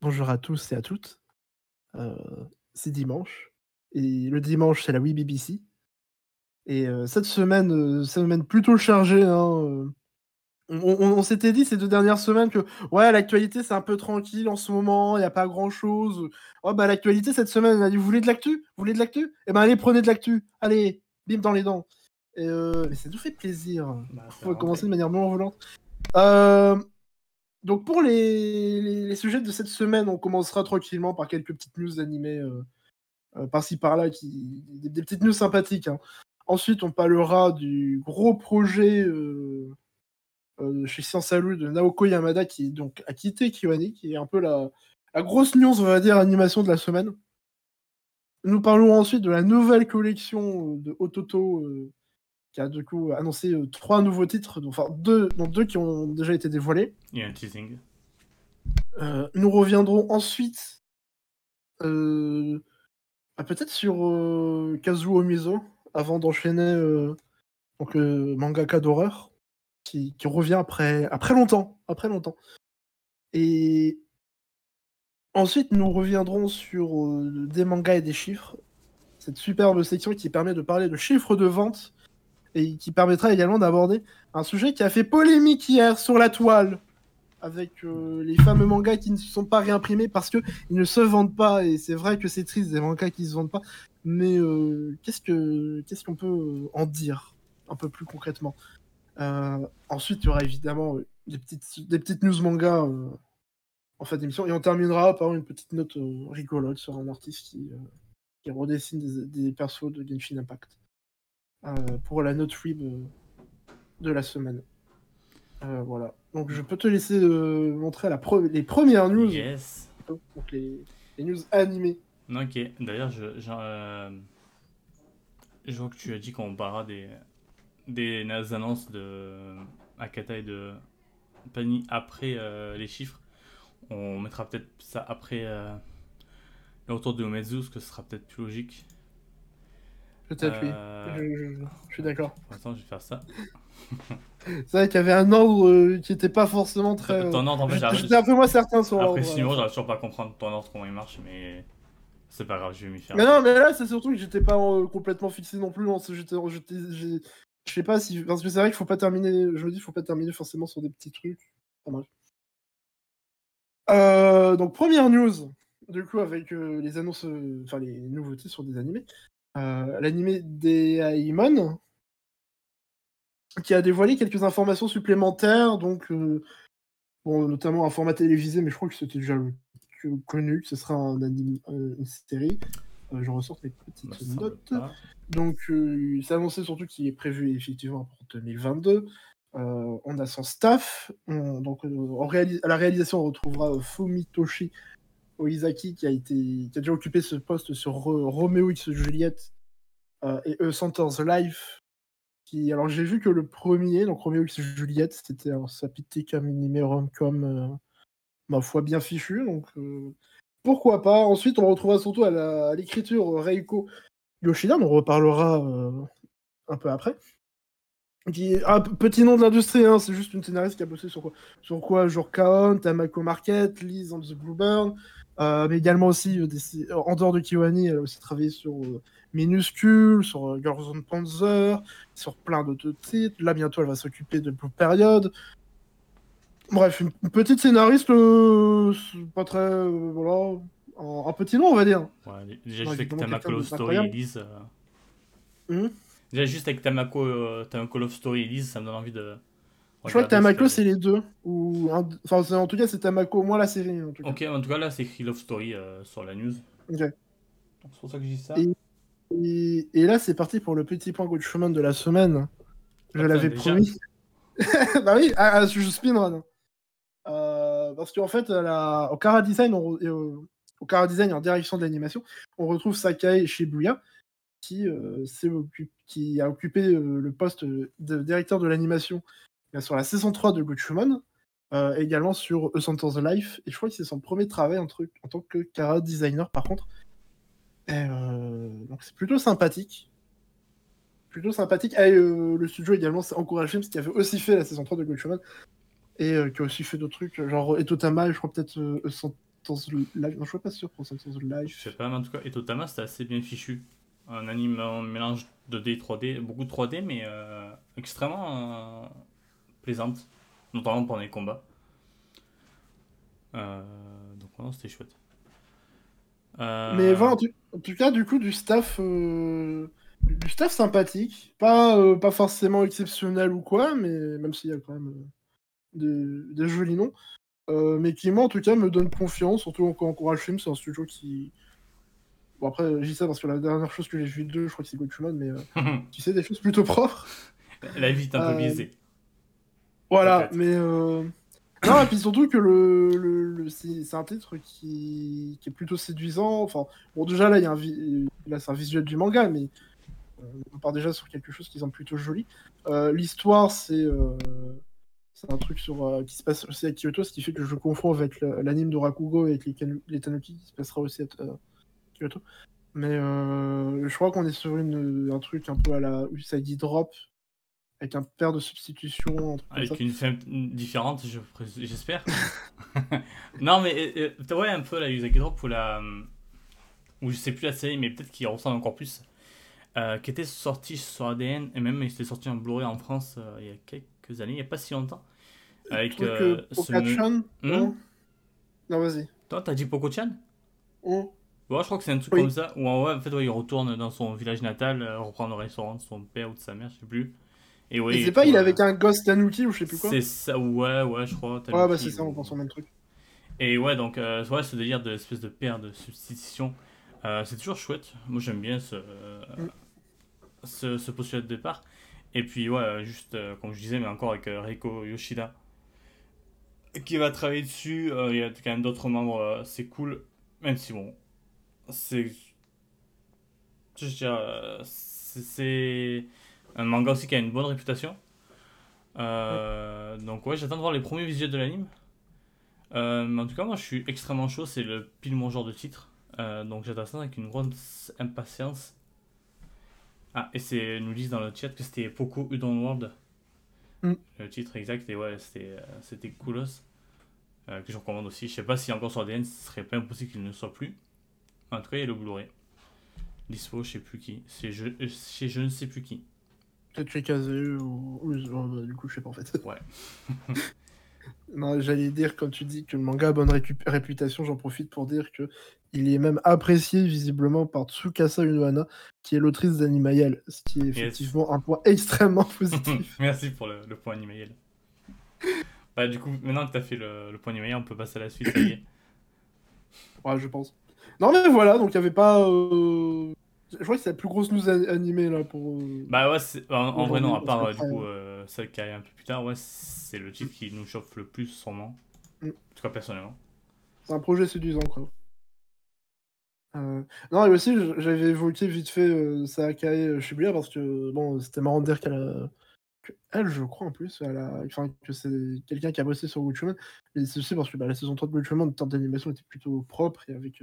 Bonjour à tous et à toutes. Heu, c'est dimanche et le dimanche, c'est la WeBBC et heu, cette semaine, heu, semaine plutôt chargée, hein, heu, on on on s'était dit ces 2 dernières semaines que, ouais, l'actualité, c'est un peu tranquille en ce moment, il y a pas grand-chose, oh, bah, l'actualité cette semaine, on a dit: «Vous voulez de l'actu? Vous voulez de l'actu? Eh ben, allez, prenez de l'actu, allez, bim dans les dents» et mais ça nous fait plaisir. Bah, c'est On va commencer de manière non violente. Hem donc pour les sujets de cette semaine, on commencera tranquillement par quelques petites news animées, heu heu, par-ci par-là qui des petites news sympathiques, hein. Ensuite, on parlera du gros projet, heu, chez Science Allo de Naoko Yamada qui donc a quitté KyoAni, qui est un peu la la grosse news, on va dire, animation de la semaine. Nous parlerons ensuite de la nouvelle collection, de Hototo, heu, qui a du coup annoncé, heu, 3 nouveaux titres, enfin 2 dont 2 qui ont déjà été dévoilés. Il y a un teasing. Heu, nous reviendrons ensuite, heu, bah, peut-être sur, heu, Kazuo Miso avant d'enchaîner, donc le mangaka d'horreur qui qui revient après après longtemps après longtemps et ensuite nous reviendrons sur, des mangas et des chiffres. Cette superbe section qui permet de parler de chiffres de vente et qui permettra également d'aborder un sujet qui a fait polémique hier sur la toile avec, heu, les fameux mangas qui ne se sont pas réimprimés parce qu'ils ne se vendent pas et c'est vrai que c'est triste des mangas qui se vendent pas, mais heu, qu'est-ce que qu'est-ce qu'on peut, heu, en dire un peu plus concrètement? Ensuite, il y aura évidemment, des petites des petites news mangas, heu, en fin d'émission et on terminera par une petite note, rigolote sur un artiste qui, qui redessine des des persos de Genshin Impact. Heu, pour la note web, de la semaine. Heu, voilà, donc je peux te laisser, heu, montrer la pre les premières news. Yes. Donc les les news animées. OK. D'ailleurs, je je vois que tu as dit qu'on parlera des des annonces de Akata et de Pani après, les chiffres. On mettra peut-être ça après, le retour de Uematsu, parce que ce sera peut-être plus logique. Peut-être oui. Heu, Je je je suis d'accord. l'instant, je vais faire ça. C'est vrai qu'il y avait un ordre, heu, qui était pas forcément très, heu Ton ordre, en fait, j'étais j'arrive j'étais un peu moins certain sur Après 6 numéros, voilà. j'arrive toujours pas à comprendre ton ordre, comment il marche, mais c'est pas grave, je vais m'y faire. Mais non, mais là, c'est surtout que j'étais pas, complètement fixé non plus, hein, c'est j'étais je sais pas si parce que c'est vrai qu'il faut pas terminer je me dis: «Il faut pas terminer forcément sur des petits trucs». Enfin. Heu, donc 1re news, du coup avec, les annonces, enfin les nouveautés sur des animés. Heu, l'animé Deaimon qui a dévoilé quelques informations supplémentaires donc heu, bon notamment un format télévisé, mais je crois que c'était déjà connu, que ce sera un anime heu, une série. Heu, je ressors mes Me petites notes. Donc heu, c'est annoncé surtout qu'il est prévu effectivement pour 2022. Heu, on a son staff, on donc à la réalisation, on retrouvera, Fumitoshi Oizaki qui a été déjà occupé ce poste sur Ro Romeo X Juliet, heu, et A Center's Life alors j'ai vu que le 1er, donc Romeo X Juliet, c'était un sympithique animé rom-com, heu, ma foi bien fichu donc heu, pourquoi pas? Ensuite, on retrouvera surtout à l'écriture, Reiko Yoshida, on reparlera, un peu après. Petit nom de l'industrie, hein, c'est juste une scénariste qui a bossé sur quoi? Sur quoi? Genre K-On!, Tamako Market, Liz and the Bluebird, mais également aussi, des sé en dehors de KyoAni, elle a aussi travaillé sur, heu, Minuscule, sur, Girls on Panzer, sur plein d'autres titres. Là, bientôt, elle va s'occuper de Blue Period. Bref, une une petite scénariste, pas très, voilà, un un petit nom, on va dire. Ouais, dé déjà juste avec évidemment Tamako Love Story heu Mmh? déjà juste avec Tamako, Love Story Liz, ça me donne envie de Je crois que Tamako, c'est les 2 ou enfin, en tout cas, c'est Tamako, moins la série, en tout cas. OK, en tout cas, là, c'est écrit Love Story, heu, sur la news. OK. C'est pour ça que je dis ça. Et et et là, c'est parti pour le petit point Gatchaman de la semaine. Je l'avais promis. Bah oui, ah ah, je speedrun. Heu, parce qu'en fait, la au Chara Design, on au au Design en direction de l'animation, on retrouve Sakae Shibuya qui, occup qui a occupé, heu, le poste, de directeur de l'animation, sur la saison 3 de Gatchaman, heu, également sur A Center's Life et je crois que c'est son 1er travail en truc en tant que Chara Designer, par contre heu, donc c'est plutôt sympathique. Plutôt sympathique et heu, le studio également s'est encouragé parce qu'il avait aussi fait la saison 3 de Gatchaman et heu, qui a aussi fait d'autres trucs, genre Etotama et je crois peut-être, A Sense Life. Non, je suis pas sûr pour Sense Life. Je sais pas, mais en tout cas, Etotama, c'était assez bien fichu. Un anime en mélange 2D, 3D, beaucoup de 3D, mais euh, extrêmement euh, plaisante, notamment pendant les combats. Euh, donc, non, c'était chouette. Euh, Mais voilà, en tout, cas, du coup, du staff, euh, du staff sympathique. Pas, euh, pas forcément exceptionnel ou quoi, mais même s'il y a quand même des, des jolis noms. Mais qui, moi, en tout cas, me donne confiance, surtout quand on encourage le film. C'est un studio qui. Bon, après, dis ça parce que la dernière chose que j'ai vue d'eux, je crois que c'est Gochumon, mais euh, tu sais, des choses plutôt propres. La vie est un peu biaisée. Voilà, mais. euh, Non, et puis surtout que le, le, le- c'est un titre qui, qui est plutôt séduisant. Enfin, bon, déjà là, il y a un, vi- là c'est un visuel du manga, mais euh, on part déjà sur quelque chose qui semble plutôt joli. Euh, L'histoire, c'est euh, c'est un truc sur, euh, qui se passe aussi à Kyoto, ce qui fait que je confonds avec l'anime de Rakugo et avec les, les Tanuki qui se passera aussi à Kyoto. Mais je crois qu'on est sur une, un truc un peu à la Usagi Drop, avec un paire de substitutions, un truc comme ça. Avec une fin différente, je pré- j'espère. non, mais euh, euh, ouais, un peu la Usagi Drop ou la. Ou je sais plus la série, mais peut-être qu'il ressemble encore plus. euh, qui était sorti sur ADN, et même il était sorti en Blu-ray en France euh, il y a quelques années, il n'y a pas si longtemps. Avec. euh, ce- Hmm Non, non vas-y. Toi, t'as dit Poko-chan Hmm. Ouais, je crois que c'est un truc Oui. comme ça. Où en, ouais, en fait, ouais, il retourne dans son village natal, reprendre le restaurant de son père ou de sa mère, je sais plus. Et ouais, Et c'est pas il est avec un gosse Tanuki ou je sais plus quoi C'est ça, ouais, ouais, je crois. Ouais, bah c'est ça, on pense au même truc. Et ouais, donc, euh, ouais, ce délire de espèce de paire de substitution, euh, c'est toujours chouette. Moi, j'aime bien ce, euh, Mm. ce, ce postulat de départ. Et puis, ouais, juste, euh, comme je disais, mais encore avec euh, Reiko Yoshida, qui va travailler dessus. Il y a quand même d'autres membres, c'est cool. Même si, bon, c'est. Je veux dire, c'est un manga aussi qui a une bonne réputation. Euh, Donc, ouais, j'attends de voir les premiers visuels de l'anime. Euh, en tout cas, moi je suis extrêmement chaud, c'est le pile mon genre de titre. Euh, donc j'attends ça avec une grosse impatience. Ah, et c'est nous disent dans le chat que c'était Poco Udon World. Mm. Le titre exact, et ouais, c'était coolos. Que je recommande aussi. Je sais pas si encore sur ADN, ce serait pas impossible qu'il ne soit plus. En tout cas, il y a le Blu-ray. Dispo, je sais plus qui. C'est je, je ne sais plus qui. Peut-être chez ou. bah, du coup, je sais pas en fait. Ouais. non, j'allais dire, quand tu dis que le manga a bonne réputation, j'en profite pour dire que il est même apprécié visiblement par Tsukasa Unohana, qui est l'autrice d'Animayel, ce qui est effectivement un point extrêmement positif. Merci pour le, le point email. bah, du coup, maintenant que tu as fait le, le point email, on peut passer à la suite. ça y est. ouais, je pense. Non, mais voilà, donc il y avait pas. euh, Je crois que c'est la plus grosse news animée là pour. euh, Bah ouais, c'est- en, en vrai non, à part euh, du coup euh, celle qui arrive un peu plus tard, ouais, c'est le titre qui nous chauffe le plus sûrement. Mm. En tout cas personnellement. C'est un projet séduisant, quoi. Euh, Non, et aussi, j'avais évoqué vite fait euh, Shibuya parce que bon, c'était marrant de dire qu'elle a... que elle, je crois en plus, elle a... enfin, que c'est quelqu'un qui a bossé sur Gunchaman, mais c'est aussi parce que bah, la saison 3 de Gunchaman, en termes d'animation, était plutôt propre et avec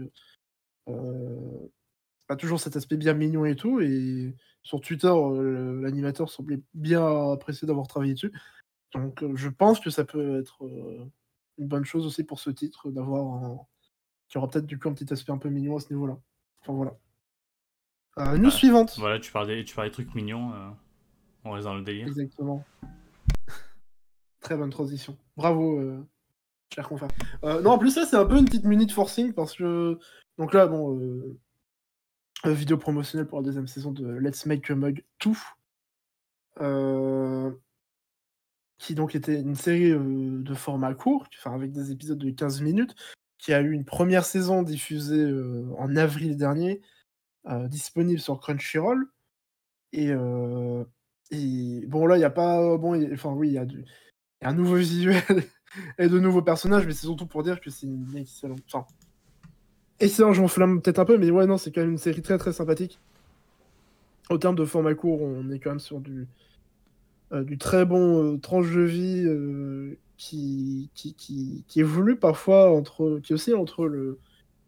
pas toujours cet aspect bien mignon et tout. Et sur Twitter, euh, l'animateur semblait bien apprécié d'avoir travaillé dessus. Donc, euh, je pense que ça peut être euh, une bonne chose aussi pour ce titre d'avoir un qui aura peut-être du coup un petit aspect un peu mignon à ce niveau-là. Enfin voilà. Euh, news Ouais. suivante. Voilà, tu parles des, tu parles des trucs mignons, on reste dans le délire. Exactement. Très bonne transition. Bravo, cher confrère. Non, en plus, ça, c'est un peu une petite minute forcing parce que. Donc là, bon. Euh... euh, vidéo promotionnelle pour la deuxième saison de Let's Make a Mug 2. Euh, Qui donc était une série euh, de format court, avec des épisodes de 15 minutes, qui a eu une première saison diffusée en avril dernier, disponible sur Crunchyroll. Et, bon, là, il n'y a pas. Bon, il- enfin, oui, il y, a y un nouveau visuel et de nouveaux personnages, mais c'est surtout pour dire que c'est une excellente. Excellent, j'en flamme peut-être un peu, mais ouais, non, c'est quand même une série très très sympathique. Au terme de format court, on est quand même sur du, euh, du très bon euh, tranche de vie euh, qui, qui, qui, évolue parfois entre. qui aussi entre le,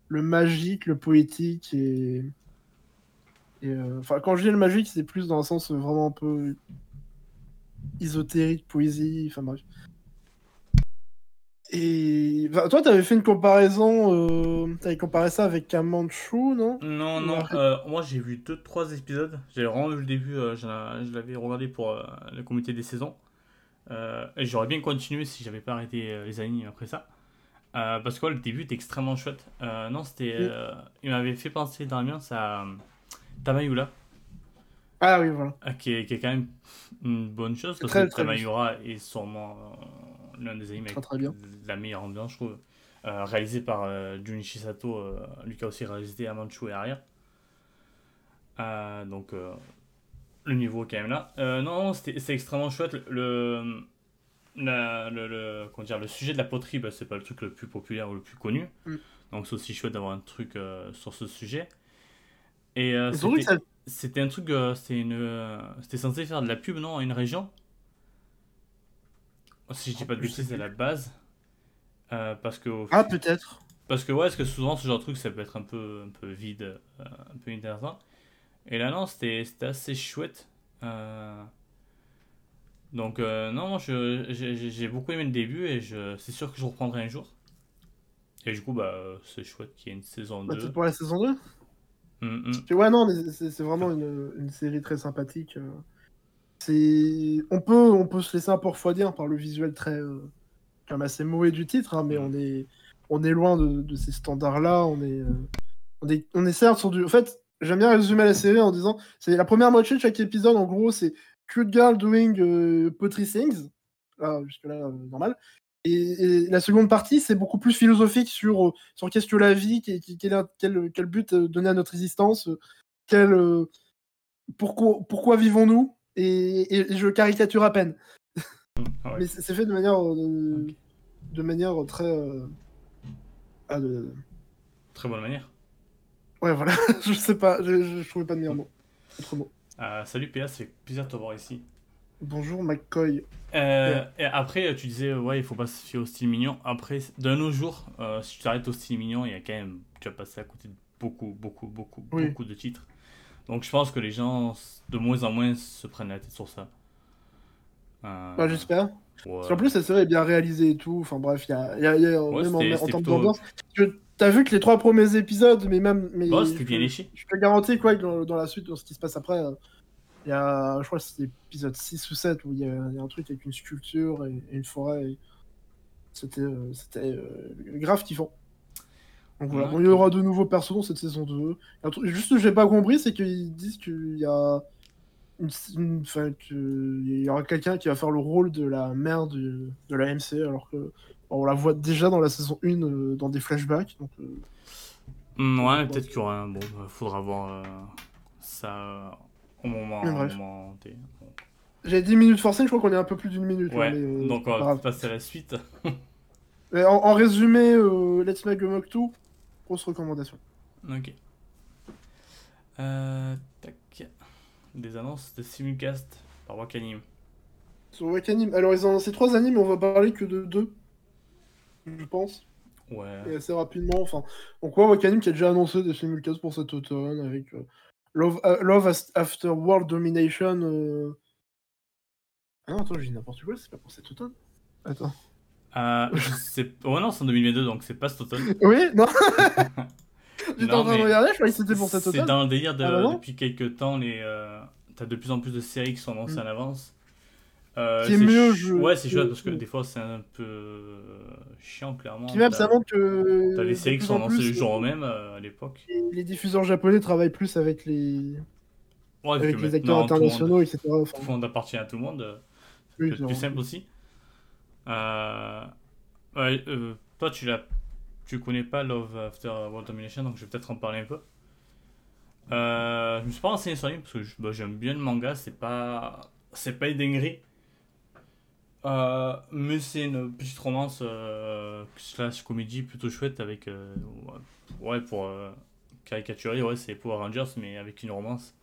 le magique, le poétique et. et, Enfin, quand je dis le magique, c'est plus dans un sens vraiment un peu ésotérique, poésie, enfin bref. Et toi, t'avais fait une comparaison, euh... t'avais comparé ça avec un Manchu, non? Non, non, euh, moi j'ai vu 2-3 épisodes. J'ai vraiment vu le début, euh, je l'avais regardé pour euh, le comité des saisons. Et j'aurais bien continué si j'avais pas arrêté les animes après ça. Parce que ouais, le début était extrêmement chouette. Non, c'était. Oui. il m'avait fait penser dans l'ambiance à Tamayula. Ah oui, voilà. Qui, est, qui est quand même une bonne chose parce Très, que Tamayura est sûrement l'un des animes Très, avec très bien. la meilleure ambiance, je trouve. Euh, réalisé par euh, Junichi Sato, euh, lui qui a aussi réalisé Amanchu et Aria. Euh, donc le niveau est quand même là. Non, c'est extrêmement chouette. Le, la- le, le- comment dire, le sujet de la poterie, bah, c'est pas le truc le plus populaire ou le plus connu. Mm. Donc c'est aussi chouette d'avoir un truc euh, sur ce sujet. Et euh, Et c'était- ça- un truc, euh, c'était une, c'était censé faire de la pub, non, à une région? Si je dis pas de bêtises, à la base. Euh, parce que, Ah, peut-être. parce que ouais, parce que souvent ce genre de truc, ça peut être un peu, un peu vide, euh, un peu intéressant. Et là, non, c'était, c'était assez chouette. Euh, Donc, euh, non, j'ai, beaucoup aimé le début et je, c'est sûr que je reprendrai un jour. Et du coup, bah, c'est chouette qu'il y ait une saison Bah, 2. peut-être pour la saison 2 Hum, hum. Parce que, Ouais, non, mais c'est c'est vraiment une, une série très sympathique. C'est, on peut, on peut se laisser un peu refroidir par le visuel très, euh, quand même assez mauvais du titre, hein, mais Mm. on est, on est loin de, de ces standards-là. On est, euh, on est, on est certes sur du. En fait, j'aime bien résumer la série en disant, c'est la première moitié de chaque épisode. En gros, c'est cute girl doing euh, pottery things. Là, jusque là, normal. Et, et la seconde partie, c'est beaucoup plus philosophique sur, sur qu'est-ce que la vie, quel, quel, quel, but donner à notre existence, quel, pourquoi, pourquoi vivons-nous et, et- je caricature à peine. Ouais. Mais c'est fait de manière, euh, Ok. de manière très. euh, ah, de- Très bonne manière. Ouais, voilà, je sais pas, je, je, je trouvais pas de meilleur mot. Autre mot. Euh, salut PA, c'est plaisir de te voir ici. Bonjour McCoy. Euh, et après, tu disais, ouais, il faut pas se fier au style mignon. Après, de nos jours, euh, si tu t'arrêtes au style mignon, il y a quand même, tu vas passer à côté de beaucoup, beaucoup, beaucoup, Oui. beaucoup de titres. Donc je pense que les gens, de moins en moins, se prennent la tête sur ça. Euh, Bah, j'espère. ouais. Parce qu'en plus, la série est bien réalisée et tout. Enfin bref, il y a, y a- y a- Ouais, même en, en termes plutôt- d'ambiance. T'as vu que les trois premiers épisodes, mais même. Mais Ouais, c'était je- bien léché. Je te garantis quoi, que dans, dans la suite, dans ce qui se passe après, euh, il y a, je crois c'est l'épisode 6 ou 7 où il y, a, il y a un truc avec une sculpture et, et une forêt. et C'était c'était euh, grave kiffant. Donc voilà, Ouais, Bon, il y aura de nouveaux persos dans cette saison 2. Un truc- juste ce que j'ai pas compris, c'est qu'ils disent qu'il y a. Une, une- enfin, que il y aura quelqu'un qui va faire le rôle de la mère du- de la MC, alors que on la voit déjà dans la saison 1 euh, dans des flashbacks. Donc, euh, Hmm, ouais, peut-être qu'il y aura un. Bon, bah, faudra voir euh, ça au moment. Moment T. Bon. J'ai 10 minutes forcées, je crois qu'on est un peu plus d'une minute. Ouais, mais, donc on va passer à la suite. En, en résumé, Let's Make a Mock 2, grosse recommandation. Ok. Euh, tac. Des annonces de simulcast par Wakanim. Sur Wakanim, alors ils ont lancé trois animes, mais on va parler que de deux, je pense, Ouais. et assez rapidement. Enfin, donc ouais, Wakanim qui a déjà annoncé des simulcasts pour cet automne avec euh, Love, euh, Love After World Domination. euh. Ah non, attends, j'ai dit n'importe quoi, c'est pas pour cet automne. Attends. Euh, je sais... Ouais, non, c'est en 2022, donc c'est pas cet automne. Oui, non. J'étais en train de regarder, je croyais que c'était pour cet C'est automne. dans le délire de, Ah, vraiment depuis quelques temps, les, euh, t'as de plus en plus de séries qui sont annoncées Mm. en avance. Euh, Qui est c'est mieux, ch- je- Ouais, c'est chouette parce que des fois c'est un peu euh, chiant, clairement. Qui même, ça montre que. T'as de des séries qui sont annoncées le jour même euh, à l'époque. les- diffuseurs japonais travaillent plus avec les, Ouais, avec les acteurs internationaux, etc. Tout le monde appartient à tout le monde. c'est plus simple aussi. Euh, euh, toi, tu l'as, tu connais pas Love After World Domination, donc je vais peut-être en parler un peu. Euh, je me suis pas renseigné sur lui parce que bah, j'aime bien le manga, c'est pas, c'est pas une dinguerie. Mais c'est une petite romance euh, slash comédie plutôt chouette avec, ouais, pour caricaturer, ouais, c'est Power Rangers, mais avec une romance.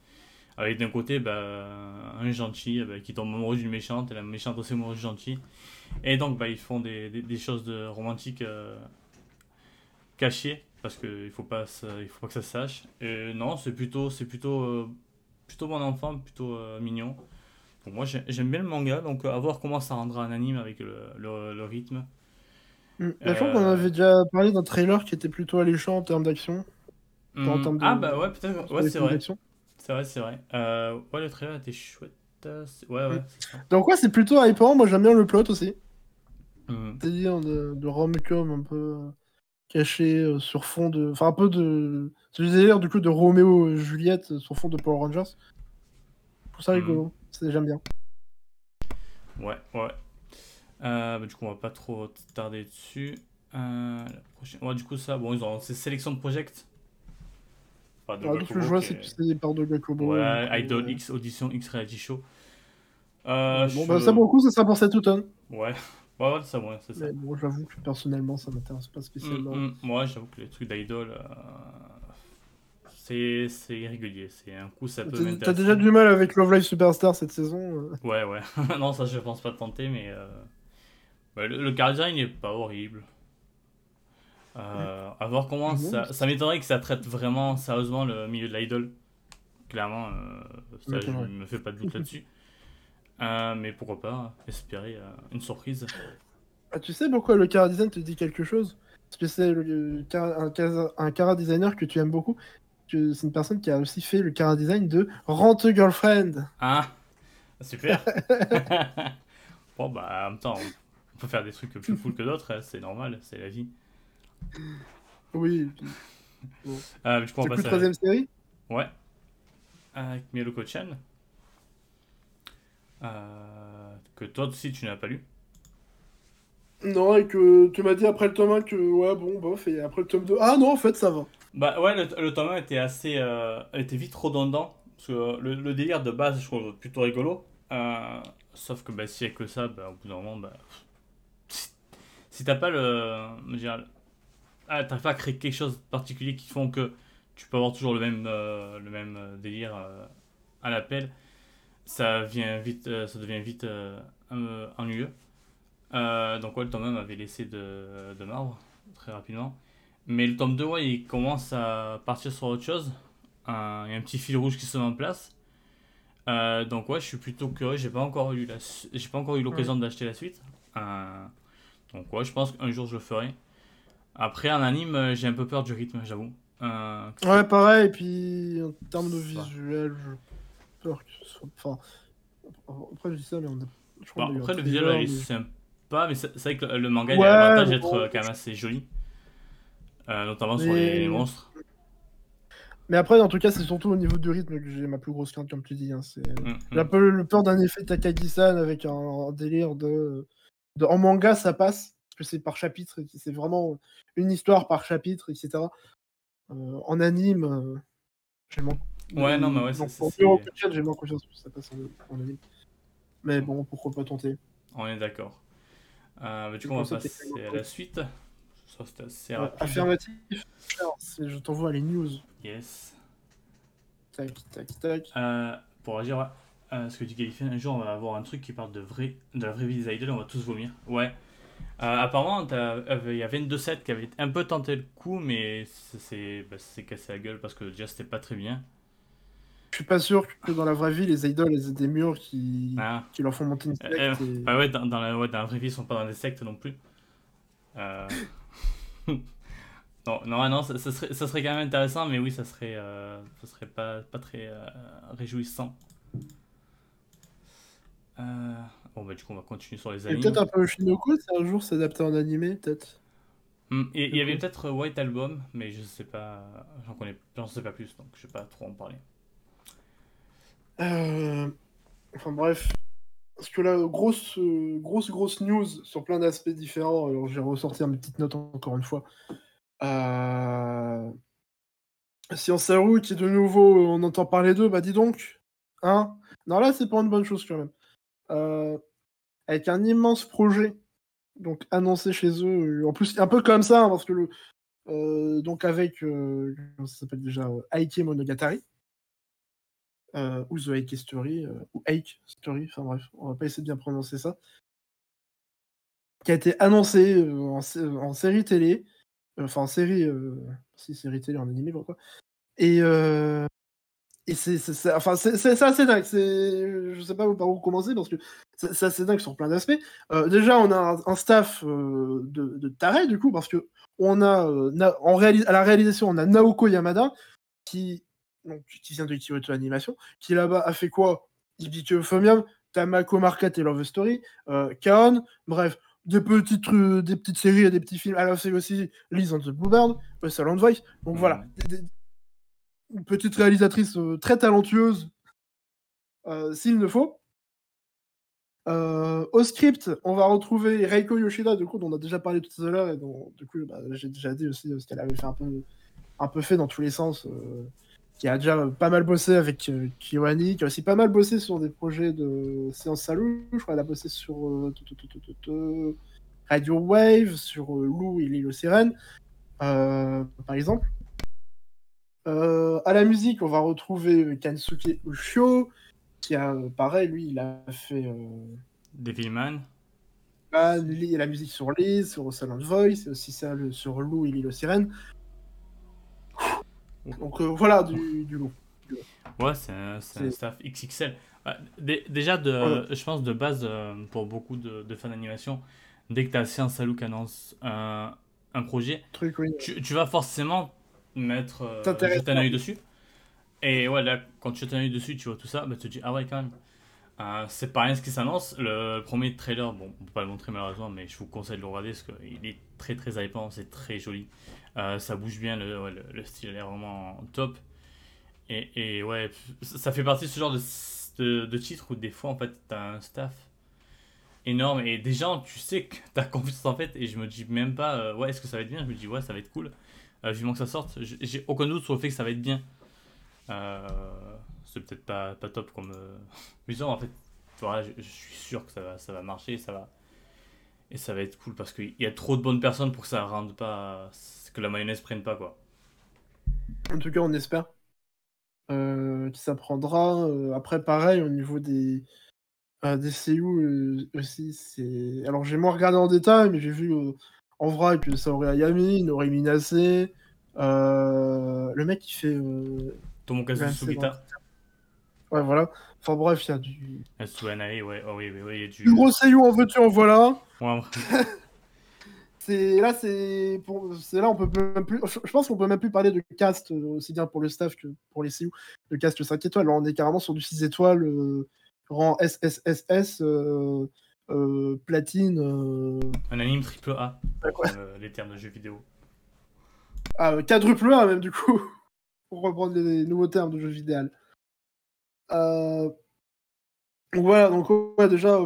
Avec d'un côté bah, un gentil bah, qui tombe amoureux d'une méchante et la méchante aussi amoureuse du gentil. Et donc bah, ils font des, des, des choses de romantiques euh, cachées parce qu'il faut pas il faut pas que ça se sache. Et non, c'est plutôt c'est plutôt euh, plutôt bon enfant, plutôt euh, mignon. Donc moi j'ai- j'aime bien le manga, donc euh, à voir comment ça rendra un anime avec le, le, le rythme. Bah, je crois qu'on Euh, avait déjà parlé d'un trailer qui était plutôt alléchant en termes d'action. en termes de- Ah bah ouais, peut-être. Ouais, c'est vrai. C'est vrai, c'est vrai. Euh, ouais, le trailer était chouette. Ouais, ouais, Mm. Donc ouais, c'est plutôt hypant. Moi, j'aime bien le plot aussi. C'est-à-dire de, de rom-com un peu euh, caché euh, sur fond de... Enfin, un peu de... C'est le délire, du coup, de Roméo et Juliette sur fond de Power Rangers. Trouve ça Mhm. rigolo. C'est- J'aime bien. Ouais, ouais. Euh, bah, du coup, on va pas trop tarder dessus. Euh, la prochaine... Ouais, du coup, ça, bon, ils ont ces sélections de project. Enfin, de que Gakubo je vois, qui c'est est- que c'est des parts de Gakubo. Ouais, donc, euh, Idol X Audition X Reality Show. Euh, Bon, je- bah, ça, pour le coup, ça sera pour cet automne. Ouais, ouais, ouais, ça, ouais, c'est ça. Mais bon, j'avoue que personnellement, ça m'intéresse pas spécialement. Mm, mm. Moi, j'avoue que les trucs d'idol, euh, c'est irrégulier. C'est un coup, ça peut T'as- T'as m'intéresser. déjà du mal avec Love Live Superstar cette saison euh. Ouais, ouais. non, ça, je pense pas tenter, mais euh, bah, le, le car design n'est pas horrible. Euh, à voir comment Non, ça. Ça m'étonnerait que ça traite vraiment sérieusement le milieu de l'idol. Clairement, euh, ça, je m'étonnerait. me fais pas de doute là-dessus. Euh, mais pourquoi pas espérer euh, une surprise. Ah, tu sais pourquoi le Cara Design te dit quelque chose? Parce que c'est un, Cara- un Cara Designer que tu aimes beaucoup. C'est une personne qui a aussi fait le Cara Design de Rent a Girlfriend. Ah, super. bon, bah, en même temps, on peut faire des trucs plus cool que d'autres, hein, c'est normal, c'est la vie. Oui. puis- Euh, mais je crois troisième série? Ouais. Avec Miyoko-chan. Euh, que toi aussi tu n'as pas lu. Non, et que tu m'as dit après le tome 1 que ouais, bon, bof, et après le tome 2, ah non, en fait, ça va. Bah ouais, le, le tome 1 était assez. euh, était vite redondant. Parce que le, le délire de base, je trouve plutôt rigolo. Euh, sauf que bah, s'il y a que ça, bah, au bout d'un moment, bah, si, t'as pas le. je veux dire, ah, t'arrives pas à créer quelque chose de particulier qui font que tu peux avoir toujours le même, euh, le même euh, délire euh, à l'appel, ça, vient vite, euh, ça devient vite ennuyeux. Donc ouais, le tome 1 m'avait laissé de, de marbre très rapidement. Mais le tome 2, ouais, il commence à partir sur autre chose. Il y a un petit fil rouge qui se met en place. Donc ouais, je suis plutôt curieux. J'ai pas encore eu la, su- j'ai pas encore eu l'occasion d'acheter la suite. Donc ouais, je pense qu'un jour je le ferai. Après, en anime, euh, j'ai un peu peur du rythme, j'avoue. Euh, Ouais, pareil, et puis en termes de visuel, j'ai peur que ce soit. Enfin, après, je dis ça, mais on a. Je crois Bon, a après, le visuel, il est mais- sympa, mais c'est vrai que le, manga, il Ouais, a l'avantage mais d'être bon. euh, quand même assez joli. Euh, notamment sur Mais- les, les monstres. Mais après, en tout cas, c'est surtout au niveau du rythme que j'ai ma plus grosse crainte, comme tu dis. hein, c'est... Mm, J'ai un mm. peu le peur d'un effet Takagi-san avec un, un délire de... de- En manga, ça passe, parce que c'est par chapitre, c'est vraiment une histoire par chapitre, etc. Euh, en anime, euh, j'ai moins... Ouais, non, mais ouais, c'est- j'ai moins confiance que ça passe en, en anime. Mais bon, pourquoi pas tenter On est d'accord. Euh, bah, du coup, on va passer à la suite. Ça, c'était assez rapide. Affirmatif, Alors, je t'envoie les news. Yes. Tac, tac, tac. Euh, pour agir ce que dit Galifin, un jour on va avoir un truc qui parle de, vrai, de la vraie vie des idoles, on va tous vomir. Ouais. Euh, apparemment, euh, il y a 22 sets qui avaient un peu tenté le coup, mais c'est- bah, cassé la gueule parce que déjà c'était pas très bien. Je suis pas sûr que dans la vraie vie, les idoles elles aient des murs qui, Ah. qui leur font monter une secte. Euh, et- bah ouais, dans, dans la, ouais, dans la vraie vie, ils sont pas dans des sectes non plus. Euh... non, non, non, ça, ça serait, ça serait quand même intéressant, mais oui, ça serait, euh, ça serait pas, pas très réjouissant. Euh, Bon, bah, du coup, on va continuer sur les animes. peut-être un peu Shinoko, si un jour c'est adapté en animé, peut-être. Hmm, et il y avait peut-être White Album, mais je sais pas, j'en connais, j'en sais pas plus, donc je vais pas trop en parler. Euh, Enfin bref. Parce que là, grosse, euh, grosse, grosse news sur plein d'aspects différents. Alors j'ai ressorti mes petites notes encore une fois. Euh... Science Saru qui de nouveau, on entend parler d'eux, bah dis donc. Hein? Non, là c'est pas une bonne chose quand même. Euh, Avec un immense projet donc annoncé chez eux. euh, En plus, un peu comme ça, hein, parce que le. euh, donc avec. ça s'appelle déjà euh, Aike Monogatari ou The Ike Story, ou Ike Story, enfin bref, on va pas essayer de bien prononcer ça, qui a été annoncé en, en série télé, enfin en série, si série télé en animé, quoi, et, euh, et c'est enfin, c'est assez dingue. Je sais pas par où commencer parce que c'est assez dingue sur plein d'aspects. Euh, déjà, on a un, staff euh, de, de taré, du coup, parce que on a, en à la réalisation, on a Naoko Yamada qui, donc, qui vient de Kyoto Animation, qui là-bas a fait quoi? Ibiki Euphonium, Tamako Market et Love Story, Kaon, bref, des petites, des petites séries et des petits films. Alors, c'est aussi Liz on the Blue Bird, Salon Voice. Donc voilà, mmh une petite réalisatrice euh, très talentueuse, euh, s'il le faut. Euh, au script, on va retrouver Reiko Yoshida, du coup, dont on a déjà parlé tout à l'heure, et dont, du coup, bah, j'ai déjà dit aussi ce qu'elle avait fait un peu, un peu fait dans tous les sens, qui a déjà pas mal bossé avec Kiwani, qui a aussi pas mal bossé sur des projets de séance crois qu'elle a bossé sur Radio Wave, sur Lou et l'île aux par exemple. Euh, à la musique, on va retrouver Kansuke Ushio, qui a, euh, pareil, lui, il a fait. Euh... Devilman. Ah, la musique sur Liz, sur Silent Voice, aussi ça sur Lou et l'île aux sirènes. Donc euh, voilà, du, du Ouais, c'est un, staff XXL. déjà, de, je pense de base, pour beaucoup de, fans d'animation, dès que tu as un Salou qui annonce un, un projet, tu, tu, vas forcément mettre euh, jeter un œil dessus. Et ouais, là, quand tu jettes un œil dessus, tu vois tout ça, bah, tu te dis, ah ouais, quand même. Euh, c'est pas rien ce qui s'annonce. Le premier trailer, bon, on peut pas le montrer malheureusement, mais je vous conseille de le regarder parce qu'il est très très hypant, c'est très joli. Euh, ça bouge bien, le, le, style est vraiment top. Et, et, ouais, ça fait partie de ce genre de, de, de titre où des fois en fait t'as un staff énorme et des gens, tu sais que t'as confiance en fait. Et je me dis même pas, euh, ouais, est-ce que ça va être bien? Je me dis, ouais, ça va être cool. Euh, vivement que ça sorte. J'ai aucun doute sur le fait que ça va être bien. Euh, c'est peut-être pas, pas top comme. Euh... Mais en fait, voilà, je, suis sûr que ça va, marcher, ça va. Et ça va être cool parce qu'il y a trop de bonnes personnes pour que ça rende pas. que la mayonnaise prenne pas, quoi. En tout cas, on espère. Que ça prendra. après, pareil, au niveau des. des aussi. Alors, j'ai moins regardé en détail, mais j'ai vu en vrai, que ça aurait Ayami, Nori Minase, euh, le mec qui fait. Euh, Tomokazu Sugita. Ouais, voilà. Enfin bref, il y a du. ouais, oh, oui, oui, oui, il y a du. Du gros seiyuu en veux-tu, en voilà. Ouais. c'est là, c'est pour... c'est là, on peut même plus. Je pense qu'on peut même plus parler de cast euh, aussi bien pour le staff que pour les seiyuu. Le cast 5 étoiles. Là, on est carrément sur du 6 étoiles, euh, rang SSSS. Euh, euh, platine. Euh, Un anime triple A, euh, les termes de jeux vidéo. Ah, quadruple A même du coup, pour reprendre les nouveaux termes de jeux vidéo. voilà, donc ouais, déjà,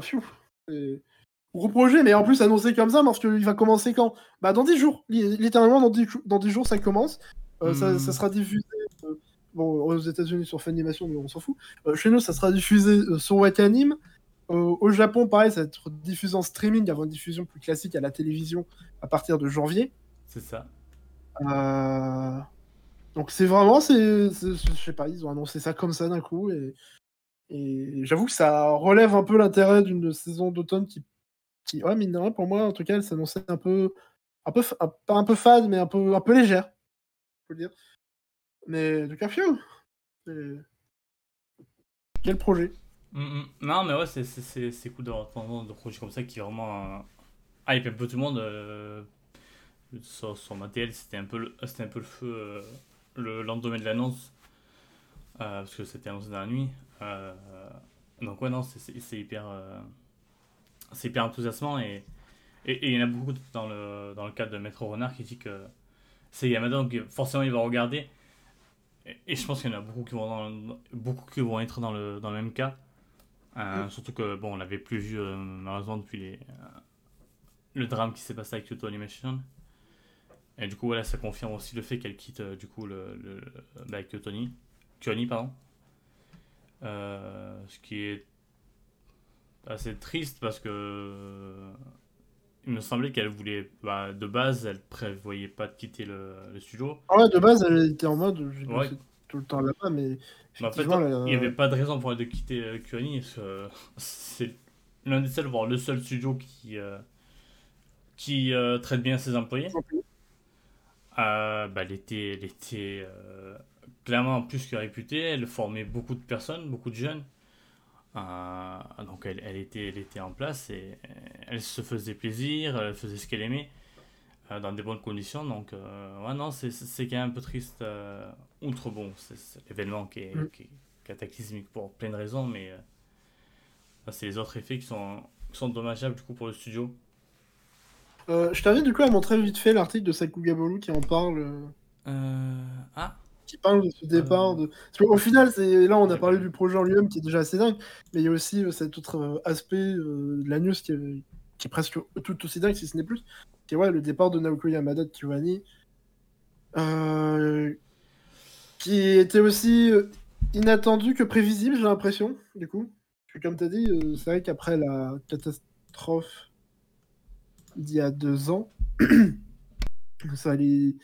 gros projet, mais en plus annoncé comme ça, parce qu'il va commencer quand? Bah dans 10 jours, littéralement dans 10, dans 10 jours ça commence. ça, ça, hmm. sera diffusé bon, aux États-Unis sur Funimation, mais on s'en fout. chez nous, ça sera diffusé sur Wakanim au Japon, pareil, ça va être diffusé en streaming avant une diffusion plus classique à la télévision à partir de janvier. C'est ça. Euh, donc c'est vraiment, c'est, je sais pas, ils ont annoncé ça comme ça d'un coup et, et j'avoue que ça relève un peu l'intérêt d'une saison d'automne qui, qui, ouais, mine de rien, pour moi, en tout cas, elle s'annonçait un peu, un peu, pas un peu fade, mais un peu, un peu légère, faut le dire. Mais de cas, Quel projet Mm, mm. Non, mais ouais, c'est cool d'avoir de projets comme ça qui vraiment ah hype un peu tout le monde. Euh, sur, ma TL, c'était un, peu le, un peu le feu euh, le lendemain de l'annonce, parce que c'était annoncé dans la nuit. donc, ouais, non, c'est hyper, c'est hyper enthousiasmant et et il y en a beaucoup dans le, dans le cadre de Maître Renard qui dit que c'est Yamada, donc forcément il va regarder. Et, je pense qu'il y en a beaucoup qui vont, beaucoup qui vont être dans le, dans le même cas. Euh, surtout que, bon, on l'avait plus vu euh, malheureusement depuis les, euh, le drame qui s'est passé avec Kyoto Animation. Et du coup, voilà, ça confirme aussi le fait qu'elle quitte du coup le, le, bah, Kyoni, pardon. ce qui est assez triste parce que il me semblait qu'elle voulait, bah, de base, elle prévoyait pas de quitter le, studio. Ah ouais, de base, elle était en mode, tout le temps là-bas, mais en fait, il n'y avait pas de raison pour elle de quitter euh, parce que c'est l'un des seuls, voire le seul studio qui, euh, qui euh, traite bien ses employés. bah, elle était, elle était clairement plus que réputée. Elle formait beaucoup de personnes, beaucoup de jeunes. Euh, donc elle, elle, était, elle était en place et elle se faisait plaisir, elle faisait ce qu'elle aimait euh, dans des bonnes conditions. Donc, euh, ouais, non, c'est quand même un peu triste. Outre, bon, c'est l'événement qui, mm. qui, est cataclysmique pour plein de raisons, mais c'est les autres effets qui sont, qui sont dommageables du coup pour le studio. je t'invite du coup à montrer vite fait l'article de Sakuga Bolu qui en parle. Ah qui parle de ce départ. De... Parce qu'au final, c'est là, on a parlé du projet en lui-même qui est déjà assez dingue, mais il y a aussi euh, cet autre euh, aspect euh, de la news qui est, qui est, presque tout aussi dingue, si ce n'est plus, qui est ouais, le départ de Naoko Yamada de Kiwani, qui était aussi inattendu que prévisible, j'ai l'impression, du coup. Comme tu as dit, c'est vrai qu'après la catastrophe d'il y a deux ans, ça allait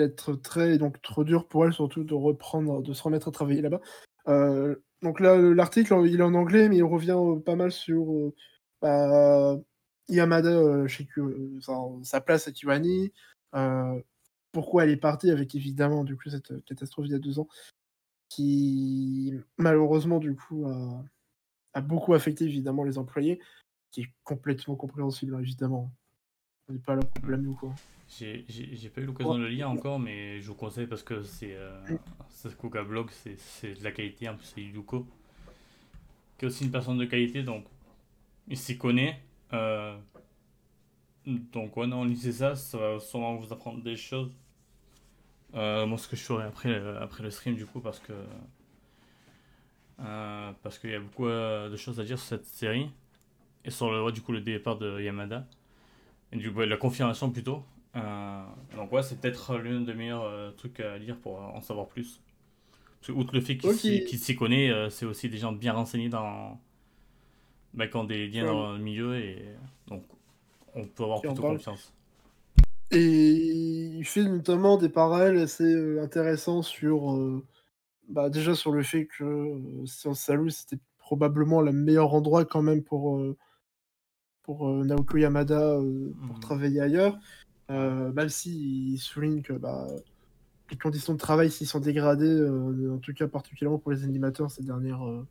être très donc trop dur pour elle surtout de reprendre, de se remettre à travailler là-bas. Euh, donc là, l'article il est en anglais, mais il revient euh, pas mal sur euh, bah, Yamada chez sa place à Kiwani, pourquoi elle est partie avec évidemment du coup cette catastrophe il y a deux ans, qui malheureusement du coup a, a beaucoup affecté évidemment les employés, qui est complètement compréhensible évidemment. On n'est pas là pour blâmer ou quoi. J'ai pas eu l'occasion de le lire encore, mais je vous conseille parce que c'est euh, Coca Blog, c'est de la qualité. En plus, c'est Yuko, qui est aussi une personne de qualité, donc il s'y connaît. Euh, donc, ouais, non, lisez ça, ça va sûrement vous apprendre des choses. Euh, moi, ce que je ferai après, euh, après le stream, du coup, parce que. Euh, parce qu'il y a beaucoup de choses à dire sur cette série. Et sur le, du coup, le départ de Yamada. Et du coup, la confirmation plutôt. Euh, donc ouais, c'est peut-être l'un des meilleurs trucs à lire pour en savoir plus. Parce que, outre le fait qu'il s'y connaît, c'est aussi des gens bien renseignés dans... Bah, qui ont des liens dans le milieu et donc on peut avoir plutôt confiance. Et il fait notamment des parallèles assez intéressants sur bah, déjà sur le fait que Science Salut c'était probablement le meilleur endroit quand même pour, pour Naoko Yamada pour mmh. travailler ailleurs. Euh, même s'il souligne que bah, les conditions de travail s'y sont dégradées, euh, en tout cas particulièrement pour les animateurs ces, dernières, euh,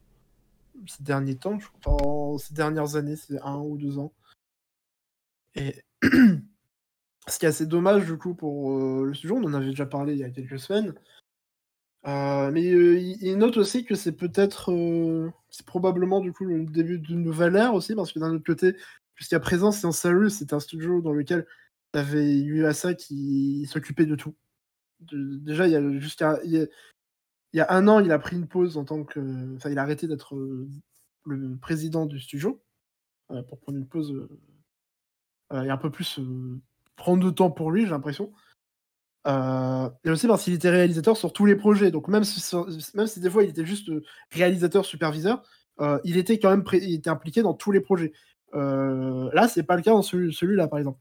ces derniers temps, je crois, ces dernières années, c'est un ou deux ans. Et ce qui est assez dommage du coup pour le sujet, on en avait déjà parlé il y a quelques semaines. mais il note aussi que c'est peut-être, c'est probablement du coup le début d'une nouvelle ère aussi, parce que d'un autre côté, jusqu'à présent, c'est un sérieux, c'est un studio dans lequel T'avais UASA qui s'occupait de tout. déjà, il y a jusqu'à il, y a un an, il a pris une pause en tant que, enfin, il a arrêté d'être euh, le président du studio euh, pour prendre une pause euh, et un peu plus prendre de temps pour lui, j'ai l'impression. et aussi parce qu'il était réalisateur sur tous les projets. Donc même si, même si des fois il était juste réalisateur superviseur, il était quand même impliqué dans tous les projets. là, c'est pas le cas dans celui-là, par exemple.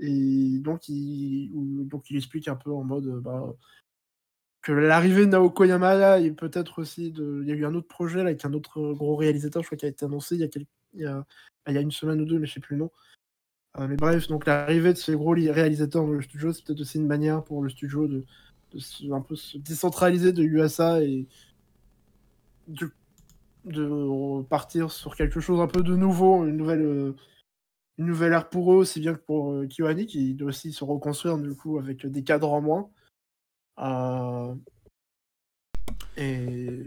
Et donc il, donc il explique un peu en mode bah, que l'arrivée de Naoko Yamada et peut-être aussi de. Il y a eu un autre projet là, avec un autre gros réalisateur, je crois, qui a été annoncé il y a, il y a, il y a une semaine ou deux, mais je sais plus le nom. Euh, mais bref, donc l'arrivée de ces gros réalisateurs dans le studio, c'est peut-être aussi une manière pour le studio de, de un peu se décentraliser de USA et de, de partir sur quelque chose un peu de nouveau, une nouvelle, euh, une nouvelle ère pour eux, aussi bien que pour euh, Kiwani, qui doit aussi se reconstruire du coup avec des cadres en moins. Euh, et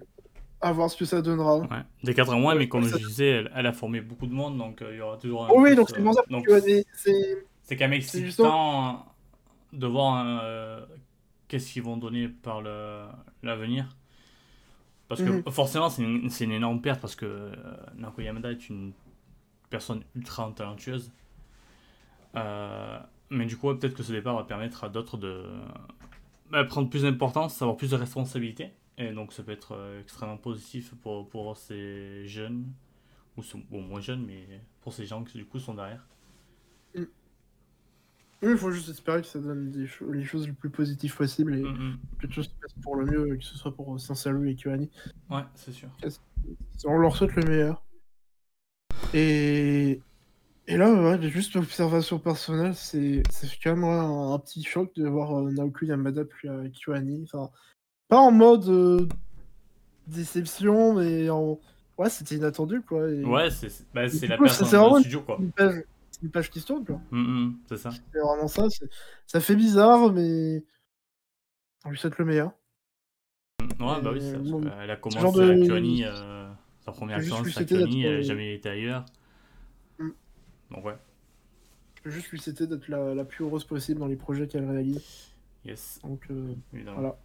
à voir ce que ça donnera. Des cadres en moins, mais comme je disais, elle, a formé beaucoup de monde, donc euh, il y aura toujours. Oh oui, donc c'est bon ça C'est quand même excitant de voir qu'est-ce qu'ils vont donner par l'avenir. Parce que mhm. forcément, c'est une, une, énorme perte parce que Naoko Yamada est une personne ultra talentueuse. Euh, mais du coup, peut-être que ce départ va permettre à d'autres de bah, prendre plus d'importance, avoir plus de responsabilités. Et donc, ça peut être euh, extrêmement positif pour, pour ces jeunes, ou bon, moins jeunes, mais pour ces gens qui du coup sont derrière. Mm. Oui, il faut juste espérer que ça donne les choses les plus positives possibles et mm, mm. que tout se passe pour le mieux, que ce soit pour Saint-Salou et Kyoani. Ouais, c'est sûr. On leur souhaite le meilleur. Et, et là, ouais, juste l'observation personnelle, c'est quand même un, petit choc de voir euh, Naoku Yamada puis euh, Kyoani. Enfin, pas en mode euh, déception, mais en. Ouais, c'était inattendu, quoi. et- Ouais, c'est bah, et la coup, personne dans vraiment le studio, quoi. une page, c'est une page qui se tourne, quoi. Hum, hum, c'est ça. C'est vraiment ça. Ça fait bizarre, mais. On lui souhaite le meilleur. Ouais, bah oui, Et c'est ça, bon, qu'elle a commencé genre de- à Kiwani, euh, sa première lui à d'être, elle n'a euh, jamais été ailleurs. Mm. Donc ouais, Je peux juste lui souhaiter d'être la, la plus heureuse possible dans les projets qu'elle réalise. yes, Donc, euh, voilà.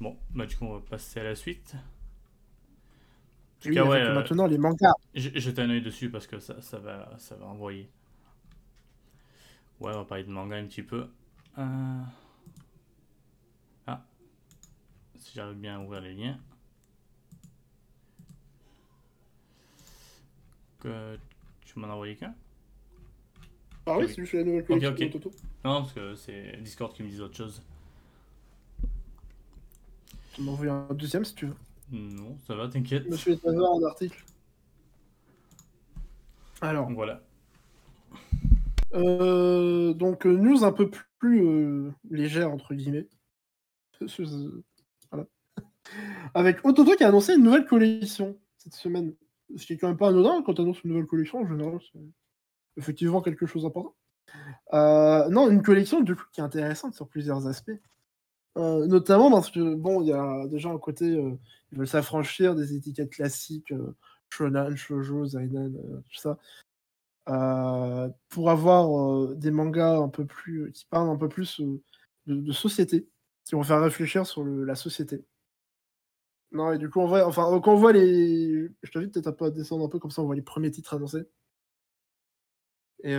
Bon, bah du coup, on va passer à la suite. En tout Oui, cas, avec ouais, euh, maintenant les mangas. Jetez un oeil dessus parce que ça, ça va, ça va envoyer. Ouais, on va parler de manga un petit peu. Euh, Ah, si j'arrive bien à ouvrir les liens. Que... Tu m'en as envoyé qu'un? Ah oui, c'est juste la nouvelle collection ok. de Toto. Non, parce que c'est Discord qui me dit autre chose. Tu m'en envoies un deuxième si tu veux. Non, ça va, t'inquiète. Monsieur est avoir un article. Alors, voilà. euh, donc euh, news un peu plus euh, légère entre guillemets. Voilà. Avec Ototo qui a annoncé une nouvelle collection cette semaine. Ce qui est quand même pas anodin quand tu annonces une nouvelle collection en général, c'est effectivement quelque chose d'important. Euh, non, une collection du coup qui est intéressante sur plusieurs aspects. Euh, notamment parce que bon, il y a déjà un côté, euh, ils veulent s'affranchir des étiquettes classiques, euh, shonen, shoujo, seinen, euh, tout ça, pour avoir des mangas un peu plus, qui parlent un peu plus de, société, qui vont faire réfléchir sur le- la société. Non, et du coup, on voit, enfin, quand on voit les, je t'invite peut-être à descendre un peu comme ça, on voit les premiers titres annoncés. Et